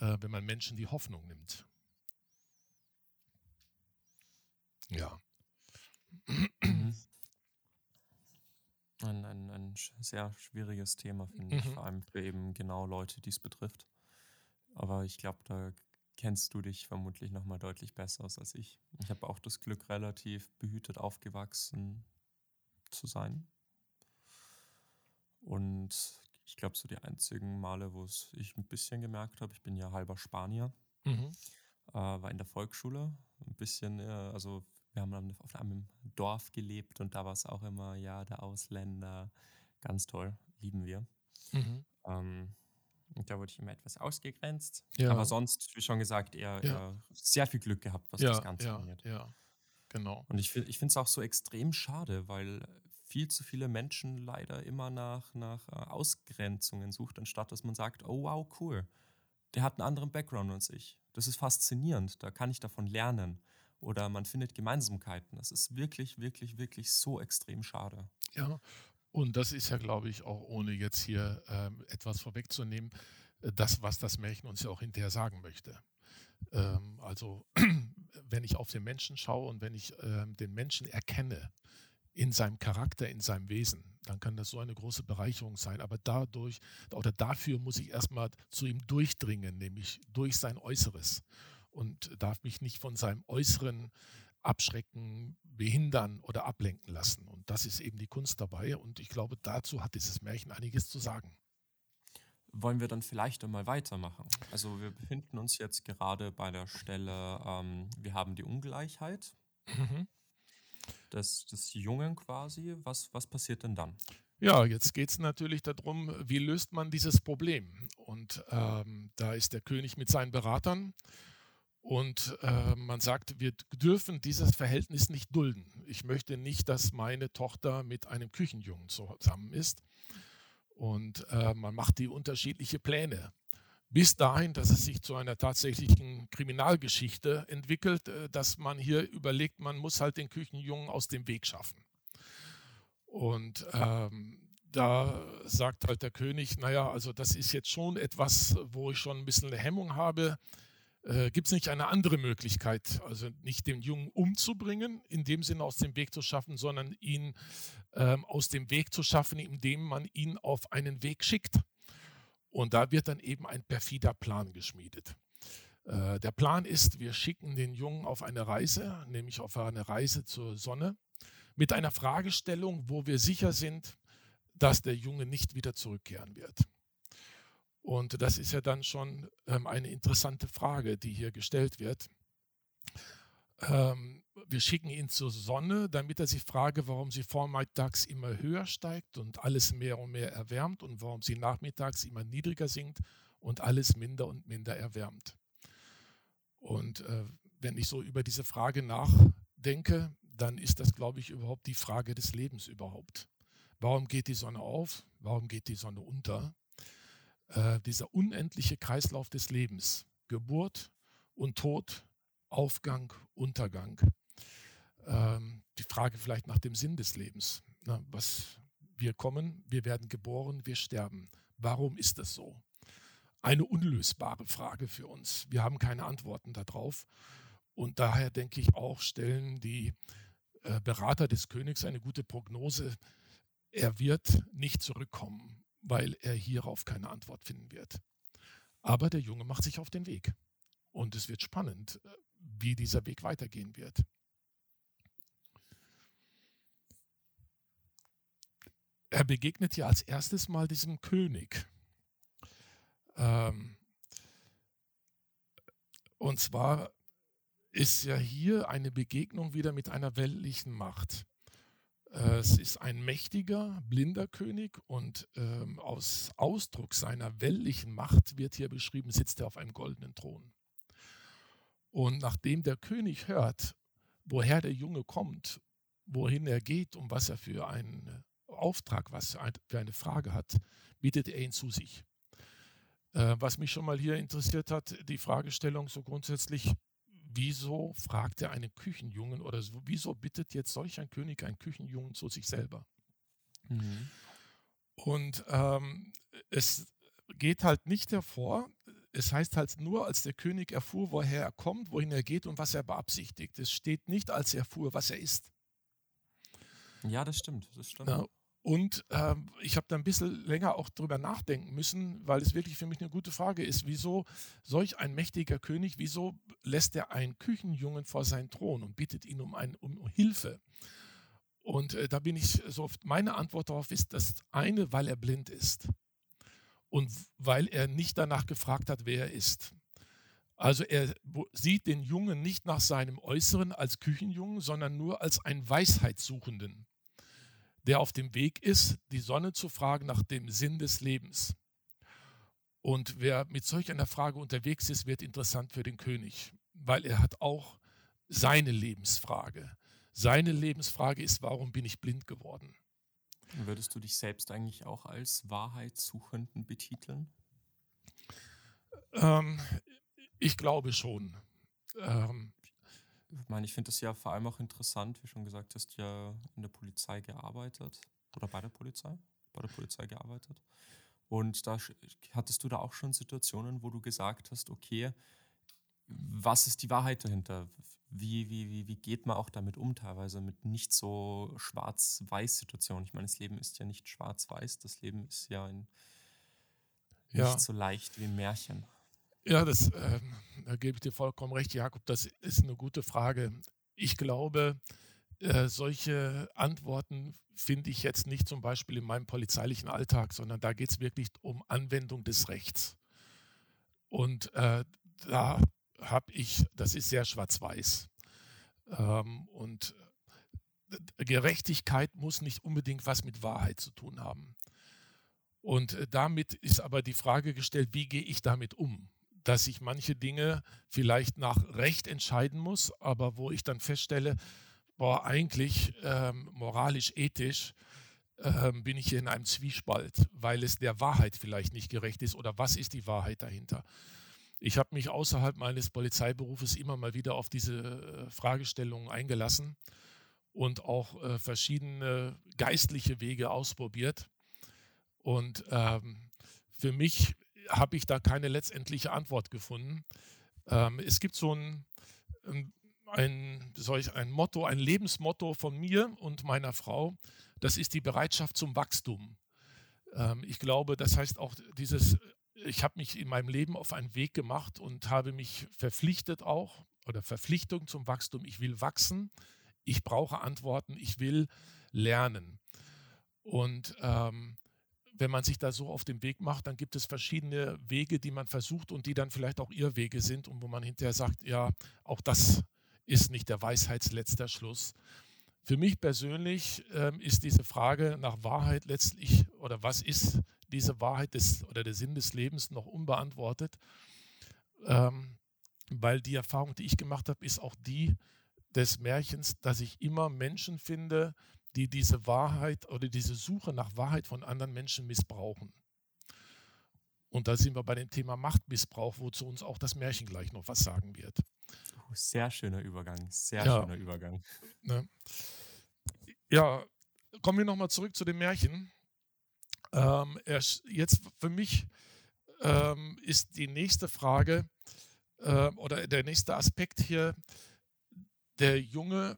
äh, wenn man Menschen die Hoffnung nimmt. Ja. Ein, ein, ein sehr schwieriges Thema, finde ich, Mhm. vor allem für eben genau Leute, die es betrifft. Aber ich glaube, da kennst du dich vermutlich noch mal deutlich besser aus als ich. Ich habe auch das Glück, relativ behütet aufgewachsen zu sein. Und ich glaube, so die einzigen Male, wo es ich ein bisschen gemerkt habe, ich bin ja halber Spanier, Mhm. äh, war in der Volksschule. Ein bisschen, äh, also wir haben dann auf einem Dorf gelebt und da war es auch immer, ja, der Ausländer. Ganz toll, lieben wir. Mhm. Ähm, und da wurde ich immer etwas ausgegrenzt. Ja. Aber sonst, wie schon gesagt, eher, Ja. eher sehr viel Glück gehabt, was ja, das Ganze ja, angeht. ja, genau. Und ich, ich finde es auch so extrem schade, weil viel zu viele Menschen leider immer nach, nach äh, Ausgrenzungen sucht, anstatt dass man sagt, oh wow, cool, der hat einen anderen Background als ich. Das ist faszinierend, da kann ich davon lernen. Oder man findet Gemeinsamkeiten. Das ist wirklich, wirklich, wirklich so extrem schade. Ja, und das ist ja, glaube ich, auch ohne jetzt hier ähm, etwas vorwegzunehmen, äh, das, was das Märchen uns ja auch hinterher sagen möchte. Ähm, also, *clears throat* wenn ich auf den Menschen schaue und wenn ich ähm, den Menschen erkenne in seinem Charakter, in seinem Wesen, dann kann das so eine große Bereicherung sein. Aber dadurch oder dafür muss ich erstmal zu ihm durchdringen, nämlich durch sein Äußeres und darf mich nicht von seinem Äußeren abschrecken, behindern oder ablenken lassen. Und das ist eben die Kunst dabei. Und ich glaube, dazu hat dieses Märchen einiges zu sagen. Wollen wir dann vielleicht einmal weitermachen? Also wir befinden uns jetzt gerade bei der Stelle, ähm, wir haben die Ungleichheit des, des Jungen quasi. Was, was passiert denn dann? Ja, jetzt geht es natürlich darum, wie löst man dieses Problem? Und ähm, da ist der König mit seinen Beratern und äh, man sagt, wir dürfen dieses Verhältnis nicht dulden. Ich möchte nicht, dass meine Tochter mit einem Küchenjungen zusammen ist. Und äh, man macht die unterschiedliche Pläne. Bis dahin, dass es sich zu einer tatsächlichen Kriminalgeschichte entwickelt, äh, dass man hier überlegt, man muss halt den Küchenjungen aus dem Weg schaffen. Und ähm, da sagt halt der König, naja, also das ist jetzt schon etwas, wo ich schon ein bisschen eine Hemmung habe. Äh, Gibt es nicht eine andere Möglichkeit, also nicht den Jungen umzubringen, in dem Sinne aus dem Weg zu schaffen, sondern ihn ähm, aus dem Weg zu schaffen, indem man ihn auf einen Weg schickt. Und da wird dann eben ein perfider Plan geschmiedet. Äh, der Plan ist, wir schicken den Jungen auf eine Reise, nämlich auf eine Reise zur Sonne mit einer Fragestellung, wo wir sicher sind, dass der Junge nicht wieder zurückkehren wird. Und das ist ja dann schon ähm, eine interessante Frage, die hier gestellt wird. Ähm, wir schicken ihn zur Sonne, damit er sich frage, warum sie vormittags immer höher steigt und alles mehr und mehr erwärmt und warum sie nachmittags immer niedriger sinkt und alles minder und minder erwärmt. Und äh, wenn ich so über diese Frage nachdenke, dann ist das, glaube ich, überhaupt die Frage des Lebens überhaupt. Warum geht die Sonne auf? Warum geht die Sonne unter? Äh, dieser unendliche Kreislauf des Lebens, Geburt und Tod, Aufgang, Untergang. Ähm, die Frage vielleicht nach dem Sinn des Lebens. Na, was wir kommen, wir werden geboren, wir sterben. Warum ist das so? Eine unlösbare Frage für uns. Wir haben keine Antworten darauf. Und daher denke ich auch, stellen die äh, Berater des Königs eine gute Prognose. Er wird nicht zurückkommen, weil er hierauf keine Antwort finden wird. Aber der Junge macht sich auf den Weg. Und es wird spannend, äh, wie dieser Weg weitergehen wird. Er begegnet ja als erstes mal diesem König. Ähm, und zwar ist ja hier eine Begegnung wieder mit einer weltlichen Macht. Es ist ein mächtiger, blinder König und ähm, aus Ausdruck seiner weltlichen Macht wird hier beschrieben, sitzt er auf einem goldenen Thron. Und nachdem der König hört, woher der Junge kommt, wohin er geht und was er für einen Auftrag, was er für eine Frage hat, bittet er ihn zu sich. Äh, was mich schon mal hier interessiert hat, die Fragestellung so grundsätzlich, wieso fragt er einen Küchenjungen oder so, wieso bittet jetzt solch ein König einen Küchenjungen zu sich selber? Mhm. Und ähm, es geht halt nicht hervor, es heißt halt nur, als der König erfuhr, woher er kommt, wohin er geht und was er beabsichtigt. Es steht nicht, als er erfuhr, was er ist. Ja, das stimmt. Das stimmt. Ja, und ähm, ich habe da ein bisschen länger auch drüber nachdenken müssen, weil es wirklich für mich eine gute Frage ist, wieso solch ein mächtiger König, wieso lässt er einen Küchenjungen vor seinen Thron und bittet ihn um, ein, um Hilfe? Und äh, da bin ich so oft, meine Antwort darauf ist, das eine, weil er blind ist und weil er nicht danach gefragt hat, wer er ist. Also er sieht den Jungen nicht nach seinem Äußeren als Küchenjungen, sondern nur als einen Weisheitssuchenden der auf dem Weg ist, die Sonne zu fragen nach dem Sinn des Lebens. Und wer mit solch einer Frage unterwegs ist, wird interessant für den König, weil er hat auch seine Lebensfrage. Seine Lebensfrage ist, warum bin ich blind geworden? Würdest du dich selbst eigentlich auch als Wahrheitssuchenden betiteln? Ähm, ich glaube schon. Ähm, ich meine, ich finde das ja vor allem auch interessant, wie schon gesagt hast, ja in der Polizei gearbeitet oder bei der Polizei, bei der Polizei gearbeitet. Und da hattest du da auch schon Situationen, wo du gesagt hast, okay, was ist die Wahrheit dahinter? Wie, wie, wie, wie geht man auch damit um, teilweise mit nicht so schwarz-weiß Situationen? Ich meine, das Leben ist ja nicht schwarz-weiß, das Leben ist ja ja. nicht so leicht wie ein Märchen. Ja, das, äh, da gebe ich dir vollkommen recht, Jakob. Das ist eine gute Frage. Ich glaube, äh, solche Antworten finde ich jetzt nicht zum Beispiel in meinem polizeilichen Alltag, sondern da geht es wirklich um Anwendung des Rechts. Und äh, da habe ich, das ist sehr schwarz-weiß. Ähm, und äh, Gerechtigkeit muss nicht unbedingt was mit Wahrheit zu tun haben. Und äh, damit ist aber die Frage gestellt, wie gehe ich damit um? Dass ich manche Dinge vielleicht nach Recht entscheiden muss, aber wo ich dann feststelle, boah, eigentlich ähm, moralisch, ethisch ähm, bin ich hier in einem Zwiespalt, weil es der Wahrheit vielleicht nicht gerecht ist oder was ist die Wahrheit dahinter. Ich habe mich außerhalb meines Polizeiberufes immer mal wieder auf diese äh, Fragestellungen eingelassen und auch äh, verschiedene geistliche Wege ausprobiert. Und ähm, für mich habe ich da keine letztendliche Antwort gefunden. Ähm, es gibt so ein, ähm, ein, solch ein Motto, ein Lebensmotto von mir und meiner Frau. Das ist die Bereitschaft zum Wachstum. Ähm, ich glaube, das heißt auch dieses, ich habe mich in meinem Leben auf einen Weg gemacht und habe mich verpflichtet auch oder Verpflichtung zum Wachstum. Ich will wachsen, ich brauche Antworten, ich will lernen. Und ähm, wenn man sich da so auf den Weg macht, dann gibt es verschiedene Wege, die man versucht und die dann vielleicht auch ihr Wege sind und wo man hinterher sagt, ja, auch das ist nicht der Weisheitsletzter Schluss. Für mich persönlich ähm, ist diese Frage nach Wahrheit letztlich oder was ist diese Wahrheit des, oder der Sinn des Lebens noch unbeantwortet, ähm, weil die Erfahrung, die ich gemacht habe, ist auch die des Märchens, dass ich immer Menschen finde, die diese Wahrheit oder diese Suche nach Wahrheit von anderen Menschen missbrauchen. Und da sind wir bei dem Thema Machtmissbrauch, wozu uns auch das Märchen gleich noch was sagen wird. Oh, sehr schöner Übergang, sehr ja. schöner Übergang. Ne? Ja, kommen wir nochmal zurück zu dem Märchen. Ähm, jetzt für mich ähm, ist die nächste Frage äh, oder der nächste Aspekt hier, der Junge,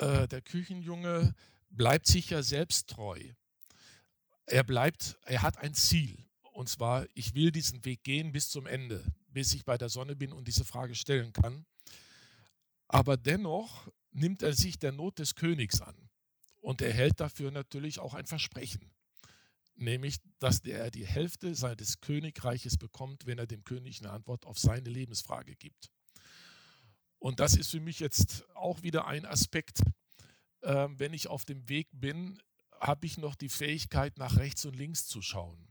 äh, der Küchenjunge bleibt sich ja selbst treu. Er bleibt, er hat ein Ziel. Und zwar, ich will diesen Weg gehen bis zum Ende, bis ich bei der Sonne bin und diese Frage stellen kann. Aber dennoch nimmt er sich der Not des Königs an und er hält dafür natürlich auch ein Versprechen, nämlich, dass er die Hälfte seines Königreiches bekommt, wenn er dem König eine Antwort auf seine Lebensfrage gibt. Und das ist für mich jetzt auch wieder ein Aspekt, äh, wenn ich auf dem Weg bin, habe ich noch die Fähigkeit, nach rechts und links zu schauen.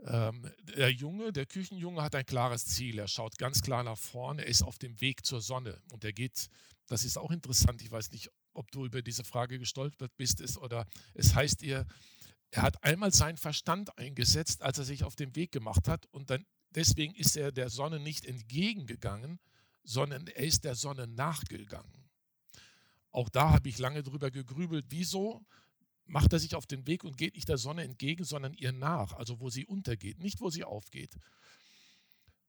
Ähm, der Junge, der Küchenjunge hat ein klares Ziel. Er schaut ganz klar nach vorne. Er ist auf dem Weg zur Sonne. Und er geht, das ist auch interessant. Ich weiß nicht, ob du über diese Frage gestolpert bist ist, oder es heißt ihr, er hat einmal seinen Verstand eingesetzt, als er sich auf den Weg gemacht hat. Und dann, deswegen ist er der Sonne nicht entgegengegangen, sondern er ist der Sonne nachgegangen. Auch da habe ich lange drüber gegrübelt, wieso macht er sich auf den Weg und geht nicht der Sonne entgegen, sondern ihr nach, also wo sie untergeht, nicht wo sie aufgeht.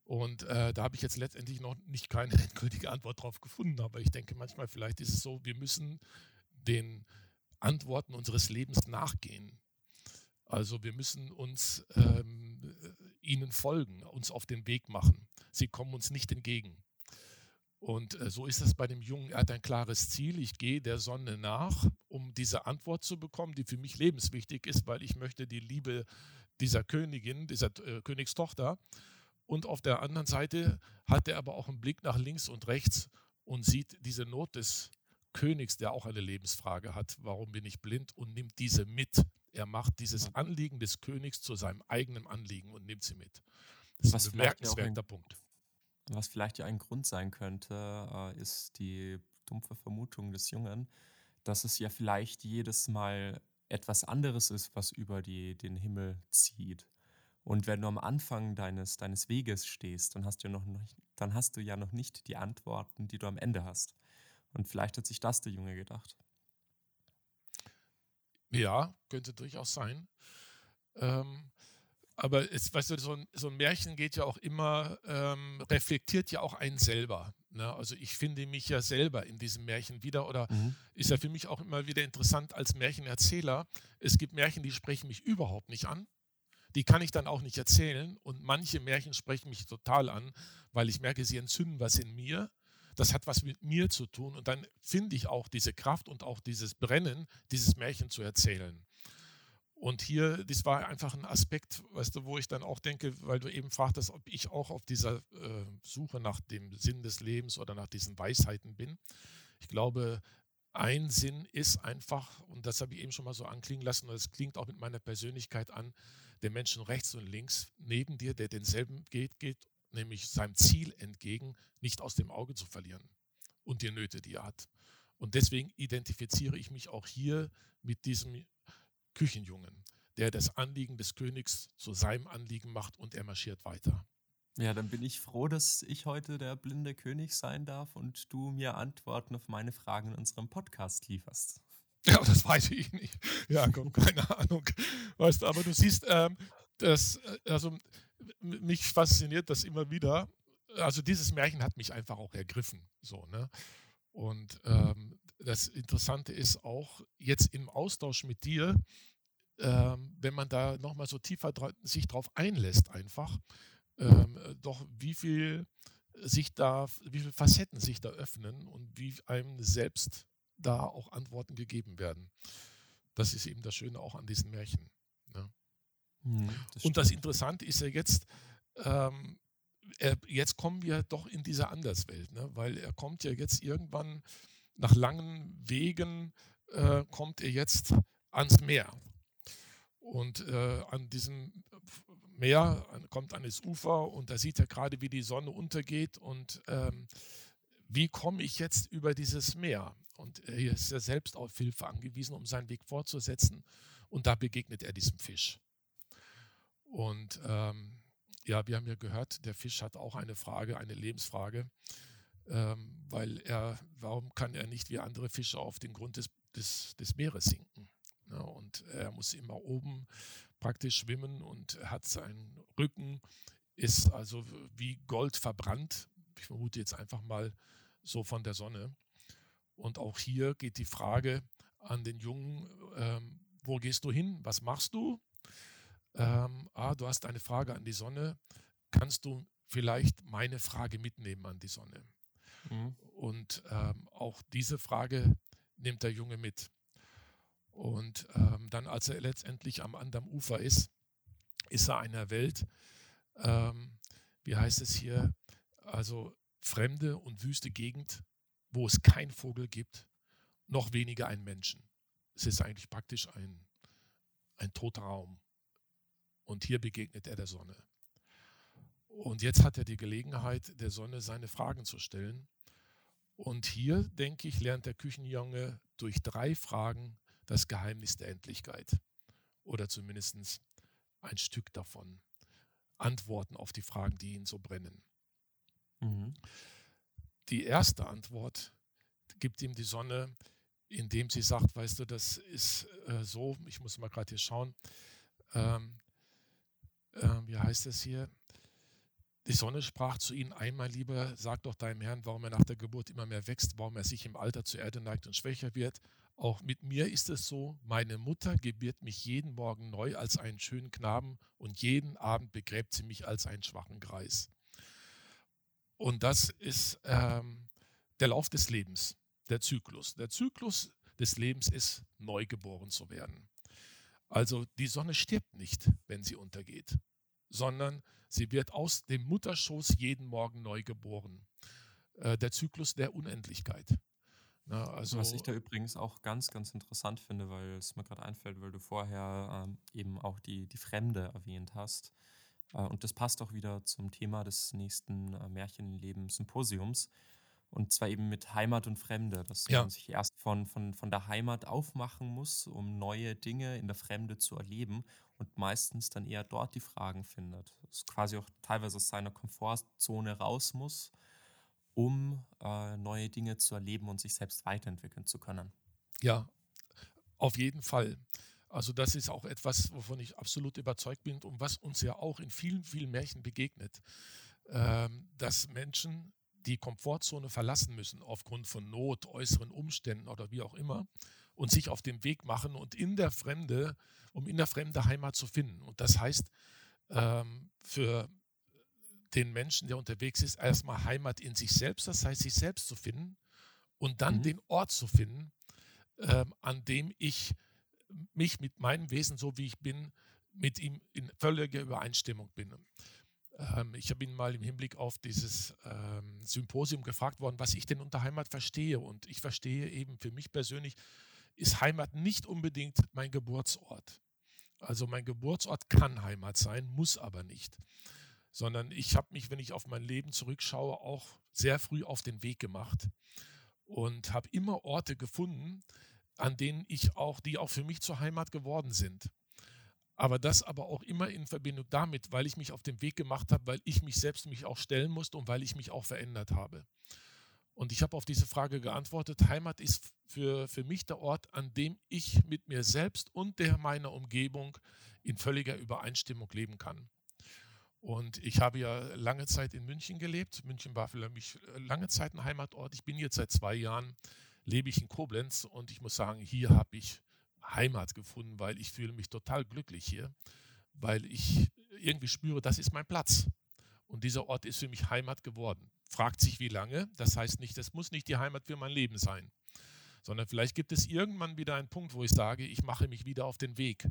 Und äh, da habe ich jetzt letztendlich noch nicht keine *laughs* endgültige Antwort drauf gefunden, aber ich denke manchmal, vielleicht ist es so, wir müssen den Antworten unseres Lebens nachgehen. Also wir müssen uns ähm, ihnen folgen, uns auf den Weg machen. Sie kommen uns nicht entgegen. Und äh, so ist es bei dem Jungen. Er hat ein klares Ziel. Ich gehe der Sonne nach, um diese Antwort zu bekommen, die für mich lebenswichtig ist, weil ich möchte die Liebe dieser Königin, dieser äh, Königstochter. Und auf der anderen Seite hat er aber auch einen Blick nach links und rechts und sieht diese Not des Königs, der auch eine Lebensfrage hat. Warum bin ich blind? Und nimmt diese mit. Er macht dieses Anliegen des Königs zu seinem eigenen Anliegen und nimmt sie mit. Das ist ein bemerkenswerter Punkt. Was vielleicht ja ein Grund sein könnte, äh, ist die dumpfe Vermutung des Jungen, dass es ja vielleicht jedes Mal etwas anderes ist, was über die, den Himmel zieht. Und wenn du am Anfang deines, deines Weges stehst, dann hast, du noch, dann hast du ja noch nicht die Antworten, die du am Ende hast. Und vielleicht hat sich das der Junge gedacht. Ja, könnte durchaus sein. Ähm, aber es, weißt du, so ein, so ein, Märchen geht ja auch immer, ähm, reflektiert ja auch einen selber. Ne? Also ich finde mich ja selber in diesem Märchen wieder oder mhm. ist ja für mich auch immer wieder interessant als Märchenerzähler. Es gibt Märchen, die sprechen mich überhaupt nicht an. Die kann ich dann auch nicht erzählen. Und manche Märchen sprechen mich total an, weil ich merke, sie entzünden was in mir. Das hat was mit mir zu tun. Und dann finde ich auch diese Kraft und auch dieses Brennen, dieses Märchen zu erzählen. Und hier, das war einfach ein Aspekt, weißt du, wo ich dann auch denke, weil du eben fragtest, ob ich auch auf dieser äh, Suche nach dem Sinn des Lebens oder nach diesen Weisheiten bin. Ich glaube, ein Sinn ist einfach, und das habe ich eben schon mal so anklingen lassen, und das klingt auch mit meiner Persönlichkeit an, der Menschen rechts und links neben dir, der denselben geht, geht, nämlich seinem Ziel entgegen, nicht aus dem Auge zu verlieren und die Nöte, die er hat. Und deswegen identifiziere ich mich auch hier mit diesem Küchenjungen, der das Anliegen des Königs zu seinem Anliegen macht und er marschiert weiter. Ja, dann bin ich froh, dass ich heute der blinde König sein darf und du mir Antworten auf meine Fragen in unserem Podcast lieferst. *laughs* Ja, das weiß ich nicht. Ja, komm, keine *laughs* Ahnung. Weißt du, aber du siehst, ähm, das, äh, also mich fasziniert das immer wieder. Also dieses Märchen hat mich einfach auch ergriffen. So, ne? Und ähm, das Interessante ist auch jetzt im Austausch mit dir, ähm, wenn man da nochmal so tiefer sich drauf einlässt, einfach, ähm, doch wie viel sich da, wie viele Facetten sich da öffnen und wie einem selbst da auch Antworten gegeben werden. Das ist eben das Schöne auch an diesen Märchen. Ne? Mhm, das und das Interessante ist ja jetzt, ähm, er, jetzt kommen wir doch in diese Anderswelt, ne? weil er kommt ja jetzt irgendwann nach langen Wegen äh, kommt er jetzt ans Meer. Und äh, an diesem Meer kommt an das Ufer und da sieht er gerade, wie die Sonne untergeht. Und ähm, wie komme ich jetzt über dieses Meer? Und er ist ja selbst auf Hilfe angewiesen, um seinen Weg fortzusetzen. Und da begegnet er diesem Fisch. Und ähm, ja, wir haben ja gehört, der Fisch hat auch eine Frage, eine Lebensfrage, ähm, weil er, warum kann er nicht wie andere Fische auf den Grund des, des, des Meeres sinken? Ja, und er muss immer oben praktisch schwimmen und hat seinen Rücken, ist also wie Gold verbrannt. Ich vermute jetzt einfach mal so von der Sonne. Und auch hier geht die Frage an den Jungen, ähm, wo gehst du hin? Was machst du? Ähm, ah, du hast eine Frage an die Sonne. Kannst du vielleicht meine Frage mitnehmen an die Sonne? Mhm. Und ähm, auch diese Frage nimmt der Junge mit. Und ähm, dann, als er letztendlich am anderen Ufer ist, ist er einer Welt, ähm, wie heißt es hier, also fremde und wüste Gegend, wo es kein Vogel gibt, noch weniger ein Menschen. Es ist eigentlich praktisch ein, ein toter Raum. Und hier begegnet er der Sonne. Und jetzt hat er die Gelegenheit, der Sonne seine Fragen zu stellen. Und hier, denke ich, lernt der Küchenjunge durch drei Fragen das Geheimnis der Endlichkeit oder zumindest ein Stück davon. Antworten auf die Fragen, die ihn so brennen. Mhm. Die erste Antwort gibt ihm die Sonne, indem sie sagt, weißt du, das ist äh, so, ich muss mal gerade hier schauen, ähm, äh, wie heißt es hier? Die Sonne sprach zu ihnen einmal lieber, sag doch deinem Herrn, warum er nach der Geburt immer mehr wächst, warum er sich im Alter zur Erde neigt und schwächer wird. Auch mit mir ist es so, meine Mutter gebiert mich jeden Morgen neu als einen schönen Knaben und jeden Abend begräbt sie mich als einen schwachen Greis. Und das ist ähm, der Lauf des Lebens, der Zyklus. Der Zyklus des Lebens ist, neu geboren zu werden. Also die Sonne stirbt nicht, wenn sie untergeht, sondern sie wird aus dem Mutterschoß jeden Morgen neu geboren. Äh, der Zyklus der Unendlichkeit. Na, also Was ich da übrigens auch ganz, ganz interessant finde, weil es mir gerade einfällt, weil du vorher ähm, eben auch die, die Fremde erwähnt hast. Äh, und das passt auch wieder zum Thema des nächsten äh, Märchenleben-Symposiums. Und zwar eben mit Heimat und Fremde, dass ja. man sich erst von, von, von der Heimat aufmachen muss, um neue Dinge in der Fremde zu erleben und meistens dann eher dort die Fragen findet. Dass quasi auch teilweise aus seiner Komfortzone raus muss um äh, neue Dinge zu erleben und sich selbst weiterentwickeln zu können. Ja, auf jeden Fall. Also das ist auch etwas, wovon ich absolut überzeugt bin und was uns ja auch in vielen, vielen Märchen begegnet, ähm, dass Menschen die Komfortzone verlassen müssen aufgrund von Not, äußeren Umständen oder wie auch immer und sich auf den Weg machen und in der Fremde, um in der Fremde Heimat zu finden. Und das heißt, ähm, für den Menschen, der unterwegs ist, erstmal Heimat in sich selbst, das heißt, sich selbst zu finden und dann mhm. den Ort zu finden, ähm, an dem ich mich mit meinem Wesen, so wie ich bin, mit ihm in völliger Übereinstimmung bin. Ähm, ich habe ihn mal im Hinblick auf dieses ähm, Symposium gefragt worden, was ich denn unter Heimat verstehe. Und ich verstehe eben für mich persönlich, ist Heimat nicht unbedingt mein Geburtsort. Also mein Geburtsort kann Heimat sein, muss aber nicht sondern ich habe mich, wenn ich auf mein Leben zurückschaue, auch sehr früh auf den Weg gemacht und habe immer Orte gefunden, an denen ich auch, die auch für mich zur Heimat geworden sind. Aber das aber auch immer in Verbindung damit, weil ich mich auf den Weg gemacht habe, weil ich mich selbst mich auch stellen musste und weil ich mich auch verändert habe. Und ich habe auf diese Frage geantwortet, Heimat ist für, für mich der Ort, an dem ich mit mir selbst und der meiner Umgebung in völliger Übereinstimmung leben kann. Und ich habe ja lange Zeit in München gelebt. München war für mich äh, lange Zeit ein Heimatort. Ich bin jetzt seit zwei Jahren, lebe ich in Koblenz und ich muss sagen, hier habe ich Heimat gefunden, weil ich fühle mich total glücklich hier, weil ich irgendwie spüre, das ist mein Platz. Und dieser Ort ist für mich Heimat geworden. Fragt sich, wie lange. Das heißt nicht, das muss nicht die Heimat für mein Leben sein, sondern vielleicht gibt es irgendwann wieder einen Punkt, wo ich sage, ich mache mich wieder auf den Weg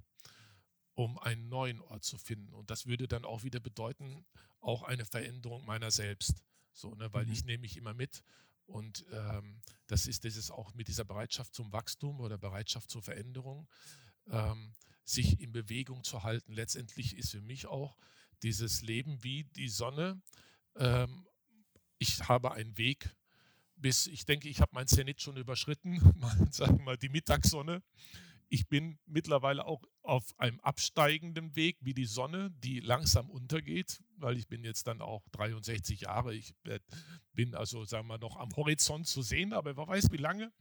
um einen neuen Ort zu finden. Und das würde dann auch wieder bedeuten, auch eine Veränderung meiner selbst. So, ne, weil mhm. ich nehme mich immer mit. Und ähm, das ist dieses auch mit dieser Bereitschaft zum Wachstum oder Bereitschaft zur Veränderung, ähm, sich in Bewegung zu halten. Letztendlich ist für mich auch dieses Leben wie die Sonne. Ähm, ich habe einen Weg bis, ich denke, ich habe mein Zenit schon überschritten, *laughs* mal, sagen wir mal die Mittagssonne. Ich bin mittlerweile auch auf einem absteigenden Weg wie die Sonne, die langsam untergeht, weil ich bin jetzt dann auch 63 Jahre. Ich bin also, sagen wir, noch am Horizont zu sehen, aber wer weiß wie lange.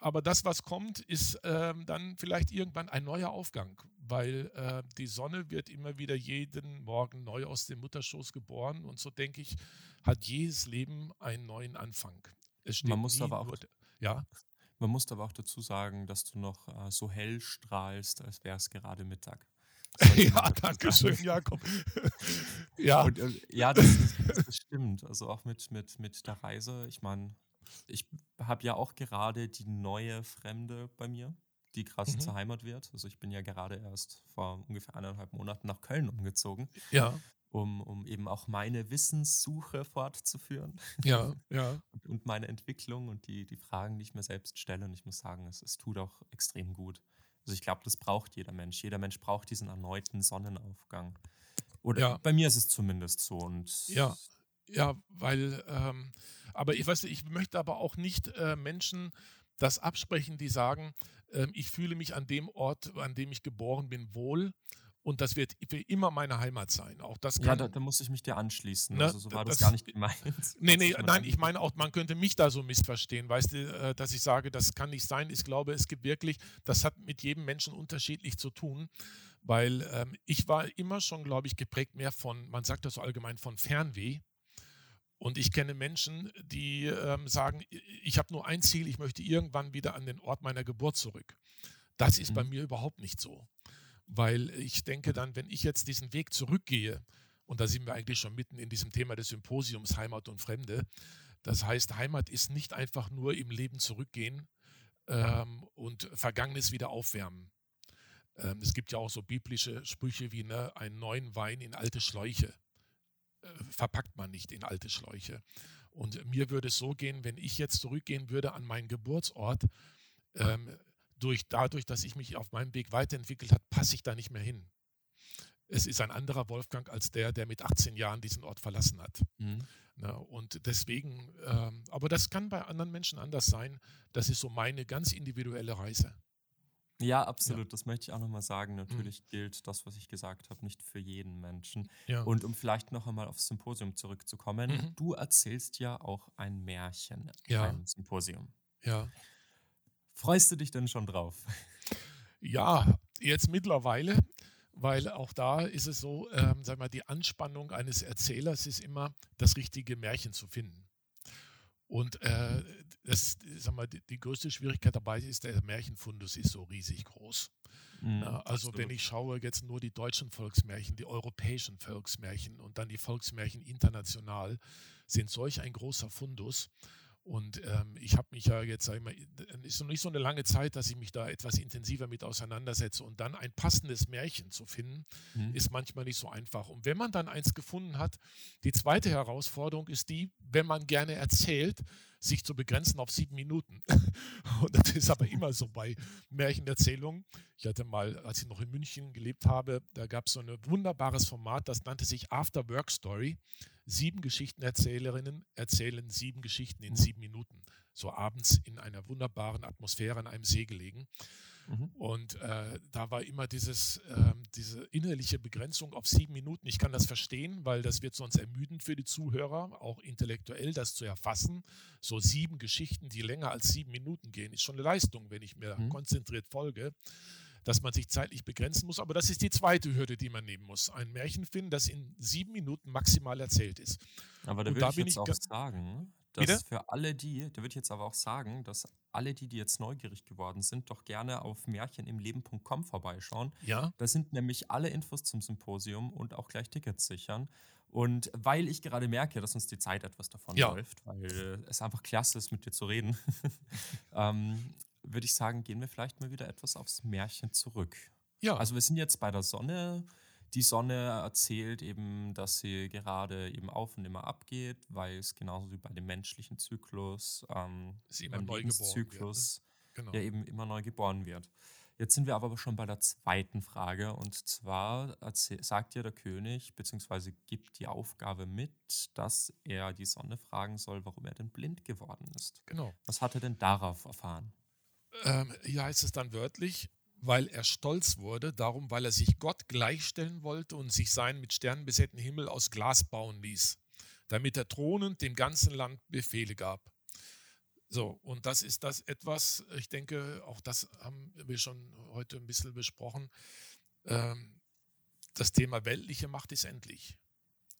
Aber das, was kommt, ist ähm, dann vielleicht irgendwann ein neuer Aufgang, weil äh, die Sonne wird immer wieder jeden Morgen neu aus dem Mutterschoß geboren. Und so denke ich, hat jedes Leben einen neuen Anfang. Man muss aber auch, ja. Man muss aber auch dazu sagen, dass du noch äh, so hell strahlst, als wäre es gerade Mittag. *laughs* ja, danke schön, Jakob. *laughs* ja. Und, äh, ja, das, das, das, stimmt. Also auch mit, mit, mit der Reise. Ich meine, ich habe ja auch gerade die neue Fremde bei mir, die gerade mhm. zur Heimat wird. Also ich bin ja gerade erst vor ungefähr eineinhalb Monaten nach Köln umgezogen. Ja. Um, um eben auch meine Wissenssuche fortzuführen. Ja, *laughs* ja. und, meine Entwicklung und die, die Fragen, die ich mir selbst stelle. Und ich muss sagen, es, es tut auch extrem gut. Also ich glaube, das braucht jeder Mensch. Jeder Mensch braucht diesen erneuten Sonnenaufgang. Oder ja. bei mir ist es zumindest so. Und ja, ja, weil ähm, aber ich weiß, ich möchte aber auch nicht äh, Menschen das absprechen, die sagen, äh, ich fühle mich an dem Ort, an dem ich geboren bin, wohl. Und das wird immer meine Heimat sein. Auch das kann, ja, da, da muss ich mich dir anschließen. Ne, also so war das, das, gar nicht gemeint. *laughs* Nee, nee, nein, ich meine auch, man könnte mich da so missverstehen. Weißt du, äh, dass ich sage, das kann nicht sein. Ich glaube, es gibt wirklich, das hat mit jedem Menschen unterschiedlich zu tun. Weil ähm, ich war immer schon, glaube ich, geprägt mehr von, man sagt das so allgemein, von Fernweh. Und ich kenne Menschen, die ähm, sagen, ich habe nur ein Ziel, ich möchte irgendwann wieder an den Ort meiner Geburt zurück. Das ist mhm. bei mir überhaupt nicht so. Weil ich denke dann, wenn ich jetzt diesen Weg zurückgehe, und da sind wir eigentlich schon mitten in diesem Thema des Symposiums Heimat und Fremde, das heißt, Heimat ist nicht einfach nur im Leben zurückgehen ähm, und Vergangenes wieder aufwärmen. Ähm, es gibt ja auch so biblische Sprüche wie ne, einen neuen Wein in alte Schläuche verpackt man nicht in alte Schläuche. Und mir würde es so gehen, wenn ich jetzt zurückgehen würde an meinen Geburtsort, ähm, durch, dadurch, dass ich mich auf meinem Weg weiterentwickelt habe, passe ich da nicht mehr hin. Es ist ein anderer Wolfgang als der, der mit 18 Jahren diesen Ort verlassen hat. Mhm. Na, und deswegen, ähm, aber das kann bei anderen Menschen anders sein. Das ist so meine ganz individuelle Reise. Ja, absolut. Ja. Das möchte ich auch nochmal sagen. Mhm. Natürlich mhm. gilt das, was ich gesagt habe, nicht für jeden Menschen. Ja. Und um vielleicht noch einmal aufs Symposium zurückzukommen, mhm. du erzählst ja auch ein Märchen ja. beim Symposium. Ja. Freust du dich denn schon drauf? Ja, jetzt mittlerweile, weil auch da ist es so, ähm, sag mal, die Anspannung eines Erzählers ist immer, das richtige Märchen zu finden. Und äh, das, sag mal, die, die, größte Schwierigkeit dabei ist, der Märchenfundus ist so riesig groß. Mhm, Na, also absolut. wenn ich schaue jetzt nur die deutschen Volksmärchen, die europäischen Volksmärchen und dann die Volksmärchen international, sind solch ein großer Fundus. Und ähm, ich habe mich ja jetzt, sag ich mal, ist noch nicht so eine lange Zeit, dass ich mich da etwas intensiver mit auseinandersetze. Und dann ein passendes Märchen zu finden, mhm. ist manchmal nicht so einfach. Und wenn man dann eins gefunden hat, die zweite Herausforderung ist die, wenn man gerne erzählt, sich zu begrenzen auf sieben Minuten. *laughs* Und das ist aber immer so bei Märchenerzählungen. Ich hatte mal, als ich noch in München gelebt habe, da gab es so ein wunderbares Format, das nannte sich After Work Story. Sieben Geschichtenerzählerinnen erzählen sieben Geschichten in sieben Minuten. So abends in einer wunderbaren Atmosphäre an einem See gelegen. Mhm. Und äh, da war immer dieses, äh, diese innerliche Begrenzung auf sieben Minuten. Ich kann das verstehen, weil das wird sonst ermüdend für die Zuhörer, auch intellektuell das zu erfassen. So sieben Geschichten, die länger als sieben Minuten gehen, ist schon eine Leistung, wenn ich mir mhm. konzentriert folge dass man sich zeitlich begrenzen muss. Aber das ist die zweite Hürde, die man nehmen muss. Ein Märchen finden, das in sieben Minuten maximal erzählt ist. Aber da würde ich jetzt ich auch sagen, dass Bitte? für alle die, da würde ich jetzt aber auch sagen, dass alle die, die jetzt neugierig geworden sind, doch gerne auf märchenimleben.com vorbeischauen. Ja. Da sind nämlich alle Infos zum Symposium und auch gleich Tickets sichern. Und weil ich gerade merke, dass uns die Zeit etwas davon ja. läuft, weil es einfach klasse ist, mit dir zu reden, *laughs* ähm, würde ich sagen, gehen wir vielleicht mal wieder etwas aufs Märchen zurück. Ja. Also wir sind jetzt bei der Sonne. Die Sonne erzählt eben, dass sie gerade eben auf und immer abgeht, weil es genauso wie bei dem menschlichen Zyklus, ähm, sie immer neu Lebenszyklus, wird, ne? genau. ja eben immer neu geboren wird. Jetzt sind wir aber schon bei der zweiten Frage und zwar sagt ja der König bzw. gibt die Aufgabe mit, dass er die Sonne fragen soll, warum er denn blind geworden ist. Genau. Was hat er denn darauf erfahren? Ähm, hier heißt es dann wörtlich, weil er stolz wurde, darum, weil er sich Gott gleichstellen wollte und sich seinen mit Sternen besäten Himmel aus Glas bauen ließ, damit er thronend dem ganzen Land Befehle gab. So, und das ist das etwas, ich denke, auch das haben wir schon heute ein bisschen besprochen. Ähm, das Thema weltliche Macht ist endlich.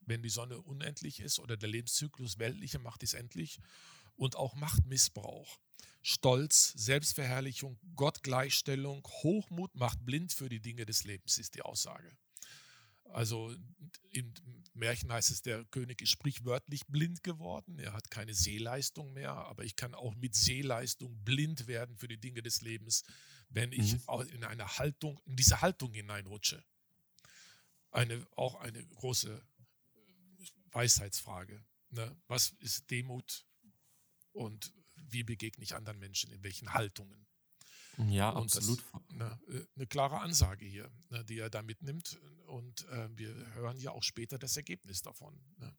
Wenn die Sonne unendlich ist oder der Lebenszyklus weltliche Macht ist endlich und auch Machtmissbrauch, Stolz, Selbstverherrlichung, Gottgleichstellung, Hochmut macht blind für die Dinge des Lebens, ist die Aussage. Also im Märchen heißt es, der König ist sprichwörtlich blind geworden. Er hat keine Sehleistung mehr, aber ich kann auch mit Sehleistung blind werden für die Dinge des Lebens, wenn ich mhm. in eine Haltung, in diese Haltung hineinrutsche. Eine, auch eine große Weisheitsfrage. Ne? Was ist Demut und wie begegne ich anderen Menschen, in welchen Haltungen? Ja, und absolut. Das, ne, äh, eine klare Ansage hier, ne, die er da mitnimmt. Und äh, wir hören ja auch später das Ergebnis davon. Ne.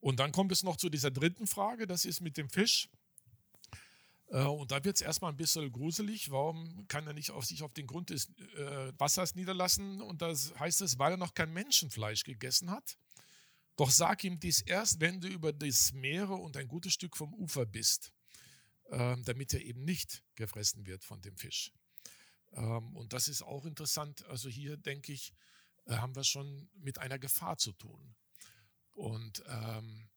Und dann kommt es noch zu dieser dritten Frage, das ist mit dem Fisch. Äh, und da wird es erstmal ein bisschen gruselig. Warum kann er nicht auf sich auf den Grund des Wassers niederlassen? Und das heißt es, weil er noch kein Menschenfleisch gegessen hat. Doch sag ihm dies erst, wenn du über das Meere und ein gutes Stück vom Ufer bist. Ähm, damit er eben nicht gefressen wird von dem Fisch. Ähm, und das ist auch interessant. Also hier denke ich, äh, haben wir schon mit einer Gefahr zu tun. Und ähm,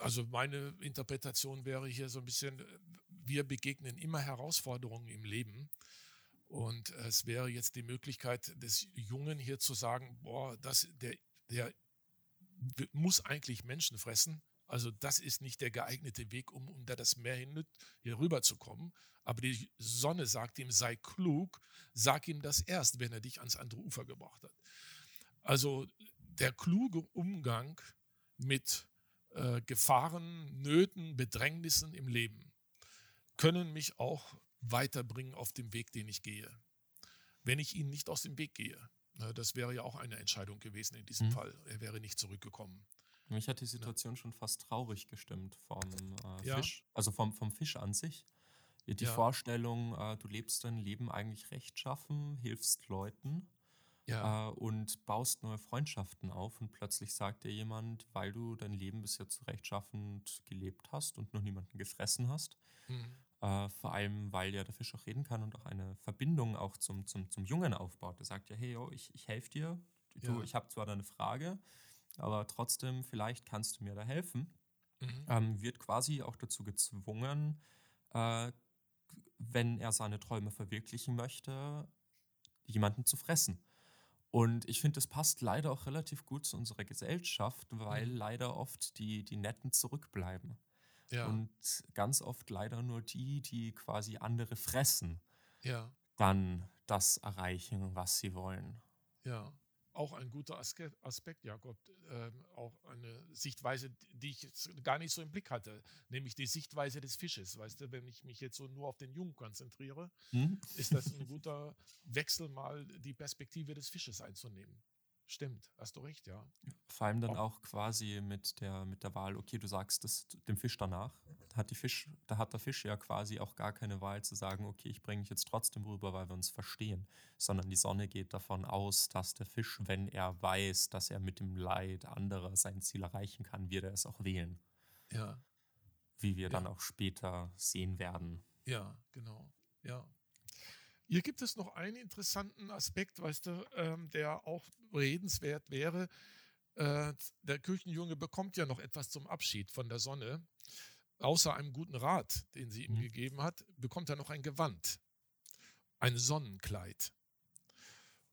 also meine Interpretation wäre hier so ein bisschen, wir begegnen immer Herausforderungen im Leben. Und es wäre jetzt die Möglichkeit des Jungen hier zu sagen, boah, das, der, der muss eigentlich Menschen fressen, also das ist nicht der geeignete Weg, um unter das Meer hin hier rüber zu kommen. Aber die Sonne sagt ihm, sei klug, sag ihm das erst, wenn er dich ans andere Ufer gebracht hat. Also der kluge Umgang mit äh, Gefahren, Nöten, Bedrängnissen im Leben können mich auch weiterbringen auf dem Weg, den ich gehe. Wenn ich ihn nicht aus dem Weg gehe. Ne, das wäre ja auch eine Entscheidung gewesen in diesem mhm. Fall. Er wäre nicht zurückgekommen. Mich hat die Situation ja. schon fast traurig gestimmt vom äh, ja. Fisch, also vom, vom Fisch an sich. Die ja. Vorstellung, äh, du lebst dein Leben eigentlich rechtschaffen, hilfst Leuten äh, und baust neue Freundschaften auf und plötzlich sagt dir jemand, weil du dein Leben bisher zu rechtschaffend gelebt hast und noch niemanden gefressen hast, mhm. Äh, vor allem, weil ja der Fisch auch reden kann und auch eine Verbindung auch zum, zum, zum Jungen aufbaut. Der sagt ja, hey, yo, ich, ich helfe dir, du, ich habe zwar deine Frage, aber trotzdem, vielleicht kannst du mir da helfen, mhm. ähm, wird quasi auch dazu gezwungen, äh, wenn er seine Träume verwirklichen möchte, jemanden zu fressen. Und ich finde, das passt leider auch relativ gut zu unserer Gesellschaft, weil mhm. leider oft die, die Netten zurückbleiben. Ja. Und ganz oft leider nur die, die quasi andere fressen, ja. dann das erreichen, was sie wollen. Ja auch ein guter Aspekt, Jakob, äh, auch eine Sichtweise, die ich gar nicht so im Blick hatte, nämlich die Sichtweise des Fisches. Weißt du, wenn ich mich jetzt so nur auf den Jungen konzentriere, hm? ist das ein guter Wechsel, mal die Perspektive des Fisches einzunehmen. Stimmt, hast du recht, ja. Vor allem dann auch quasi mit der, mit der Wahl, okay, du sagst das dem Fisch danach. Da hat, die Fisch, da hat der Fisch ja quasi auch gar keine Wahl zu sagen, okay, ich bringe mich jetzt trotzdem rüber, weil wir uns verstehen. Sondern die Sonne geht davon aus, dass der Fisch, wenn er weiß, dass er mit dem Leid anderer sein Ziel erreichen kann, wird er es auch wählen. Ja. Wie wir ja. dann auch später sehen werden. Ja, genau. Ja. Hier gibt es noch einen interessanten Aspekt, weißt du, ähm, der auch redenswert wäre. Äh, der Kirchenjunge bekommt ja noch etwas zum Abschied von der Sonne. Außer einem guten Rat, den sie ihm mhm. gegeben hat, bekommt er noch ein Gewand, ein Sonnenkleid.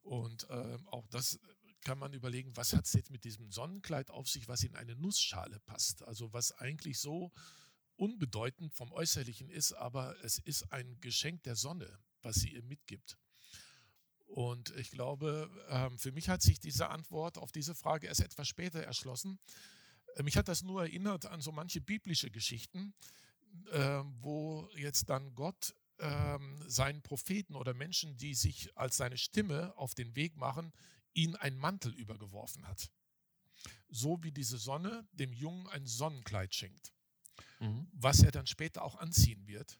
Und äh, auch das kann man überlegen, was hat es jetzt mit diesem Sonnenkleid auf sich, was in eine Nussschale passt. Also was eigentlich so unbedeutend vom Äußerlichen ist, aber es ist ein Geschenk der Sonne was sie ihr mitgibt. Und ich glaube, ähm, für mich hat sich diese Antwort auf diese Frage erst etwas später erschlossen. Äh, mich hat das nur erinnert an so manche biblische Geschichten, ähm, wo jetzt dann Gott ähm, seinen Propheten oder Menschen, die sich als seine Stimme auf den Weg machen, ihn einen Mantel übergeworfen hat. So wie diese Sonne dem Jungen ein Sonnenkleid schenkt, mhm. was er dann später auch anziehen wird.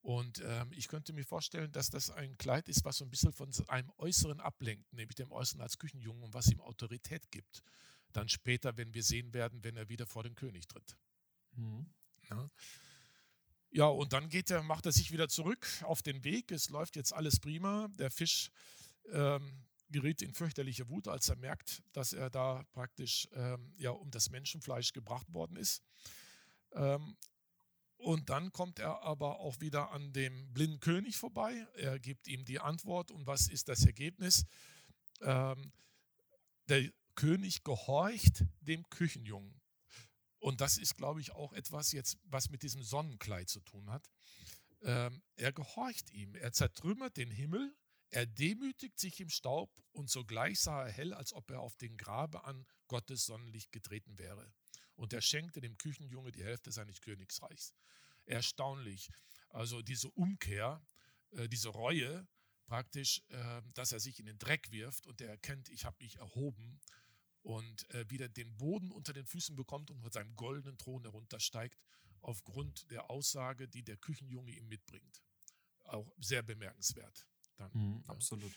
Und ähm, ich könnte mir vorstellen, dass das ein Kleid ist, was so ein bisschen von einem Äußeren ablenkt, nämlich dem Äußeren als Küchenjungen und was ihm Autorität gibt. Dann später, wenn wir sehen werden, wenn er wieder vor den König tritt. Mhm. Ja. ja. und dann geht er, macht er sich wieder zurück auf den Weg. Es läuft jetzt alles prima. Der Fisch ähm, gerät in fürchterliche Wut, als er merkt, dass er da praktisch ähm, ja, um das Menschenfleisch gebracht worden ist. Ähm, und dann kommt er aber auch wieder an dem blinden König vorbei. Er gibt ihm die Antwort und was ist das Ergebnis? Ähm, der König gehorcht dem Küchenjungen. Und das ist, glaube ich, auch etwas jetzt, was mit diesem Sonnenkleid zu tun hat. Ähm, er gehorcht ihm. Er zertrümmert den Himmel. Er demütigt sich im Staub und sogleich sah er hell, als ob er auf den Grabe an Gottes Sonnenlicht getreten wäre und er schenkte dem Küchenjunge die Hälfte seines Königsreichs. Erstaunlich. Also diese Umkehr, äh, diese Reue, praktisch, äh, dass er sich in den Dreck wirft und er erkennt, ich habe mich erhoben und äh, wieder den Boden unter den Füßen bekommt und von seinem goldenen Thron heruntersteigt, aufgrund der Aussage, die der Küchenjunge ihm mitbringt. Auch sehr bemerkenswert. Dann, mhm, absolut.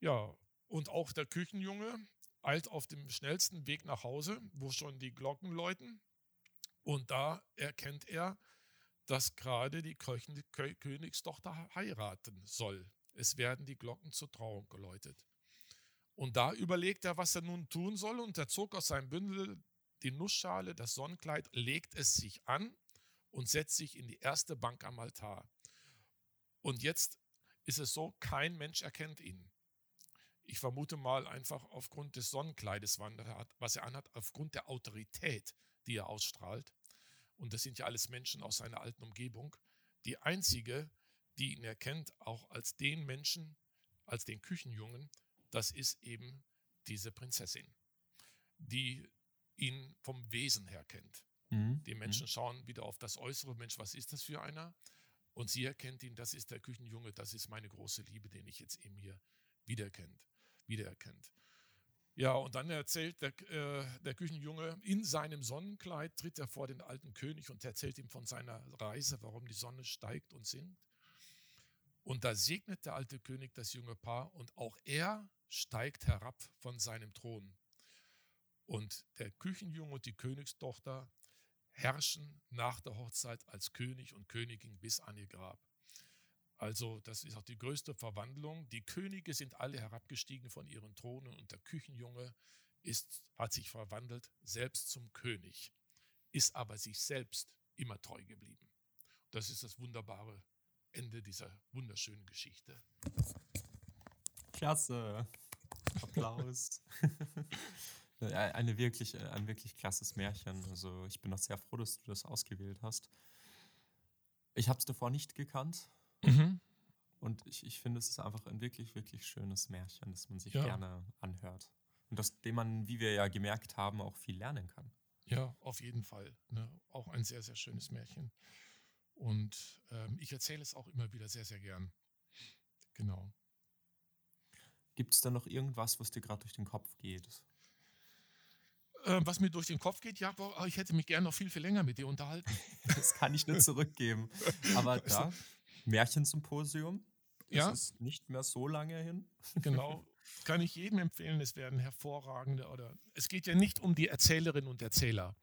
Ja, und auch der Küchenjunge, eilt auf dem schnellsten Weg nach Hause, wo schon die Glocken läuten. Und da erkennt er, dass gerade die Königstochter heiraten soll. Es werden die Glocken zur Trauung geläutet. Und da überlegt er, was er nun tun soll, und er zog aus seinem Bündel die Nussschale, das Sonnenkleid, legt es sich an und setzt sich in die erste Bank am Altar. Und jetzt ist es so, kein Mensch erkennt ihn. Ich vermute mal einfach aufgrund des Sonnenkleides, was er anhat, aufgrund der Autorität, die er ausstrahlt. Und das sind ja alles Menschen aus seiner alten Umgebung. Die einzige, die ihn erkennt, auch als den Menschen, als den Küchenjungen, das ist eben diese Prinzessin, die ihn vom Wesen her kennt. Mhm. Die Menschen mhm. schauen wieder auf das äußere Mensch, was ist das für einer? Und sie erkennt ihn, das ist der Küchenjunge, das ist meine große Liebe, den ich jetzt eben hier wiederkennt wiedererkennt. Ja, und dann erzählt der, äh, der Küchenjunge, in seinem Sonnenkleid tritt er vor den alten König und erzählt ihm von seiner Reise, warum die Sonne steigt und sinkt. Und da segnet der alte König das junge Paar und auch er steigt herab von seinem Thron. Und der Küchenjunge und die Königstochter herrschen nach der Hochzeit als König und Königin bis an ihr Grab. Also das ist auch die größte Verwandlung. Die Könige sind alle herabgestiegen von ihren Thronen und der Küchenjunge ist, hat sich verwandelt selbst zum König, ist aber sich selbst immer treu geblieben. Das ist das wunderbare Ende dieser wunderschönen Geschichte. Klasse. Applaus. *laughs* Eine wirklich, ein wirklich klasses Märchen. Also ich bin auch sehr froh, dass du das ausgewählt hast. Ich habe es davor nicht gekannt. Mhm. Und ich, ich finde, es ist einfach ein wirklich, wirklich schönes Märchen, das man sich ja. gerne anhört. Und aus dem man, wie wir ja gemerkt haben, auch viel lernen kann. Ja, auf jeden Fall. Ne? Auch ein sehr, sehr schönes Märchen. Und ähm, ich erzähle es auch immer wieder sehr, sehr gern. Genau. Gibt es da noch irgendwas, was dir gerade durch den Kopf geht? Ähm, was mir durch den Kopf geht, ja, ich hätte mich gerne noch viel, viel länger mit dir unterhalten. *laughs* Das kann ich nicht zurückgeben. Aber *laughs* da, Märchensymposium. Das ja. ist nicht mehr so lange hin. *laughs* Genau. Kann ich jedem empfehlen. Es werden hervorragende oder es geht ja nicht um die Erzählerinnen und Erzähler,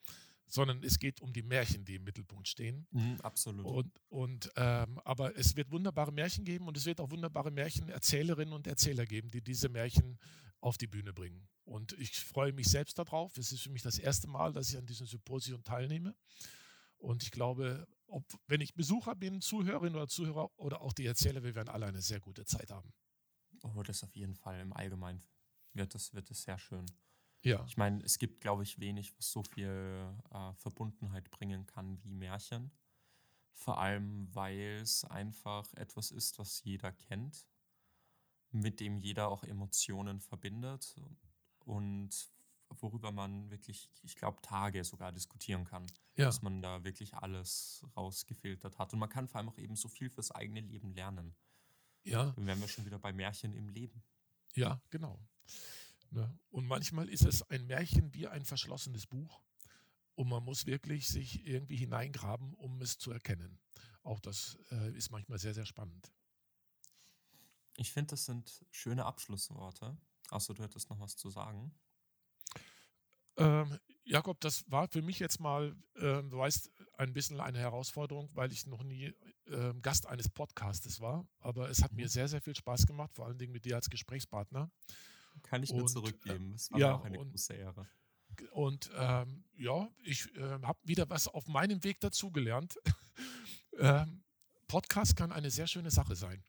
sondern es geht um die Märchen, die im Mittelpunkt stehen. Mhm, absolut. Und, und ähm, aber es wird wunderbare Märchen geben und es wird auch wunderbare Märchenerzählerinnen und Erzähler geben, die diese Märchen auf die Bühne bringen. Und ich freue mich selbst darauf. Es ist für mich das erste Mal, dass ich an diesem Symposium teilnehme. Und ich glaube, ob, wenn ich Besucher bin, Zuhörerin oder Zuhörer oder auch die Erzähler, wir werden alle eine sehr gute Zeit haben. Oh, das auf jeden Fall. Im Allgemeinen wird das, wird das sehr schön. Ja. Ich meine, es gibt, glaube ich, wenig, was so viel äh, Verbundenheit bringen kann wie Märchen. Vor allem, weil es einfach etwas ist, was jeder kennt, mit dem jeder auch Emotionen verbindet und worüber man wirklich, ich glaube, Tage sogar diskutieren kann. Ja. Dass man da wirklich alles rausgefiltert hat. Und man kann vor allem auch eben so viel fürs eigene Leben lernen. Ja, Dann wären wir schon wieder bei Märchen im Leben. ja, genau. Ne? Und manchmal ist es ein Märchen wie ein verschlossenes Buch und man muss wirklich sich irgendwie hineingraben, um es zu erkennen. Auch das äh, ist manchmal sehr, sehr spannend. Ich finde, das sind schöne Abschlussworte. Außer du hättest noch was zu sagen. Ähm, Jakob, das war für mich jetzt mal, ähm, du weißt, ein bisschen eine Herausforderung, weil ich noch nie ähm, Gast eines Podcastes war. Aber es hat mir Mhm. sehr, sehr viel Spaß gemacht, vor allen Dingen mit dir als Gesprächspartner. Kann ich nur Und, zurückgeben. Es war ja, mir auch eine und- große Ehre. Und ähm, ja, ich äh, habe wieder was auf meinem Weg dazugelernt. *laughs* ähm, Podcast kann eine sehr schöne Sache sein.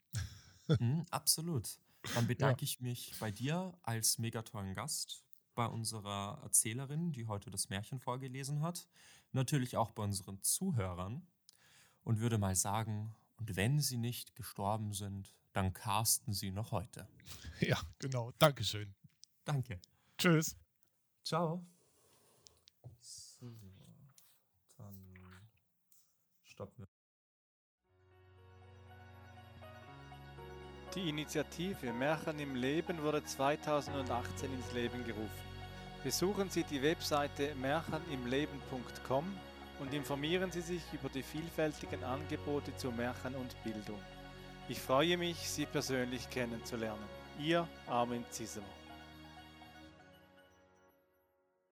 Mhm, absolut. Dann *laughs* bedanke ich mich bei dir als mega tollen Gast, bei unserer Erzählerin, die heute das Märchen vorgelesen hat, natürlich auch bei unseren Zuhörern und würde mal sagen, und wenn sie nicht gestorben sind, dann casten sie noch heute. *laughs* Ja, genau. Dankeschön. Danke. Tschüss. Ciao. So, dann stoppen wir. Die Initiative Märchen im Leben wurde 2018 ins Leben gerufen. Besuchen Sie die Webseite märchenimleben.com und informieren Sie sich über die vielfältigen Angebote zu Märchen und Bildung. Ich freue mich, Sie persönlich kennenzulernen. Ihr Armin Zisser.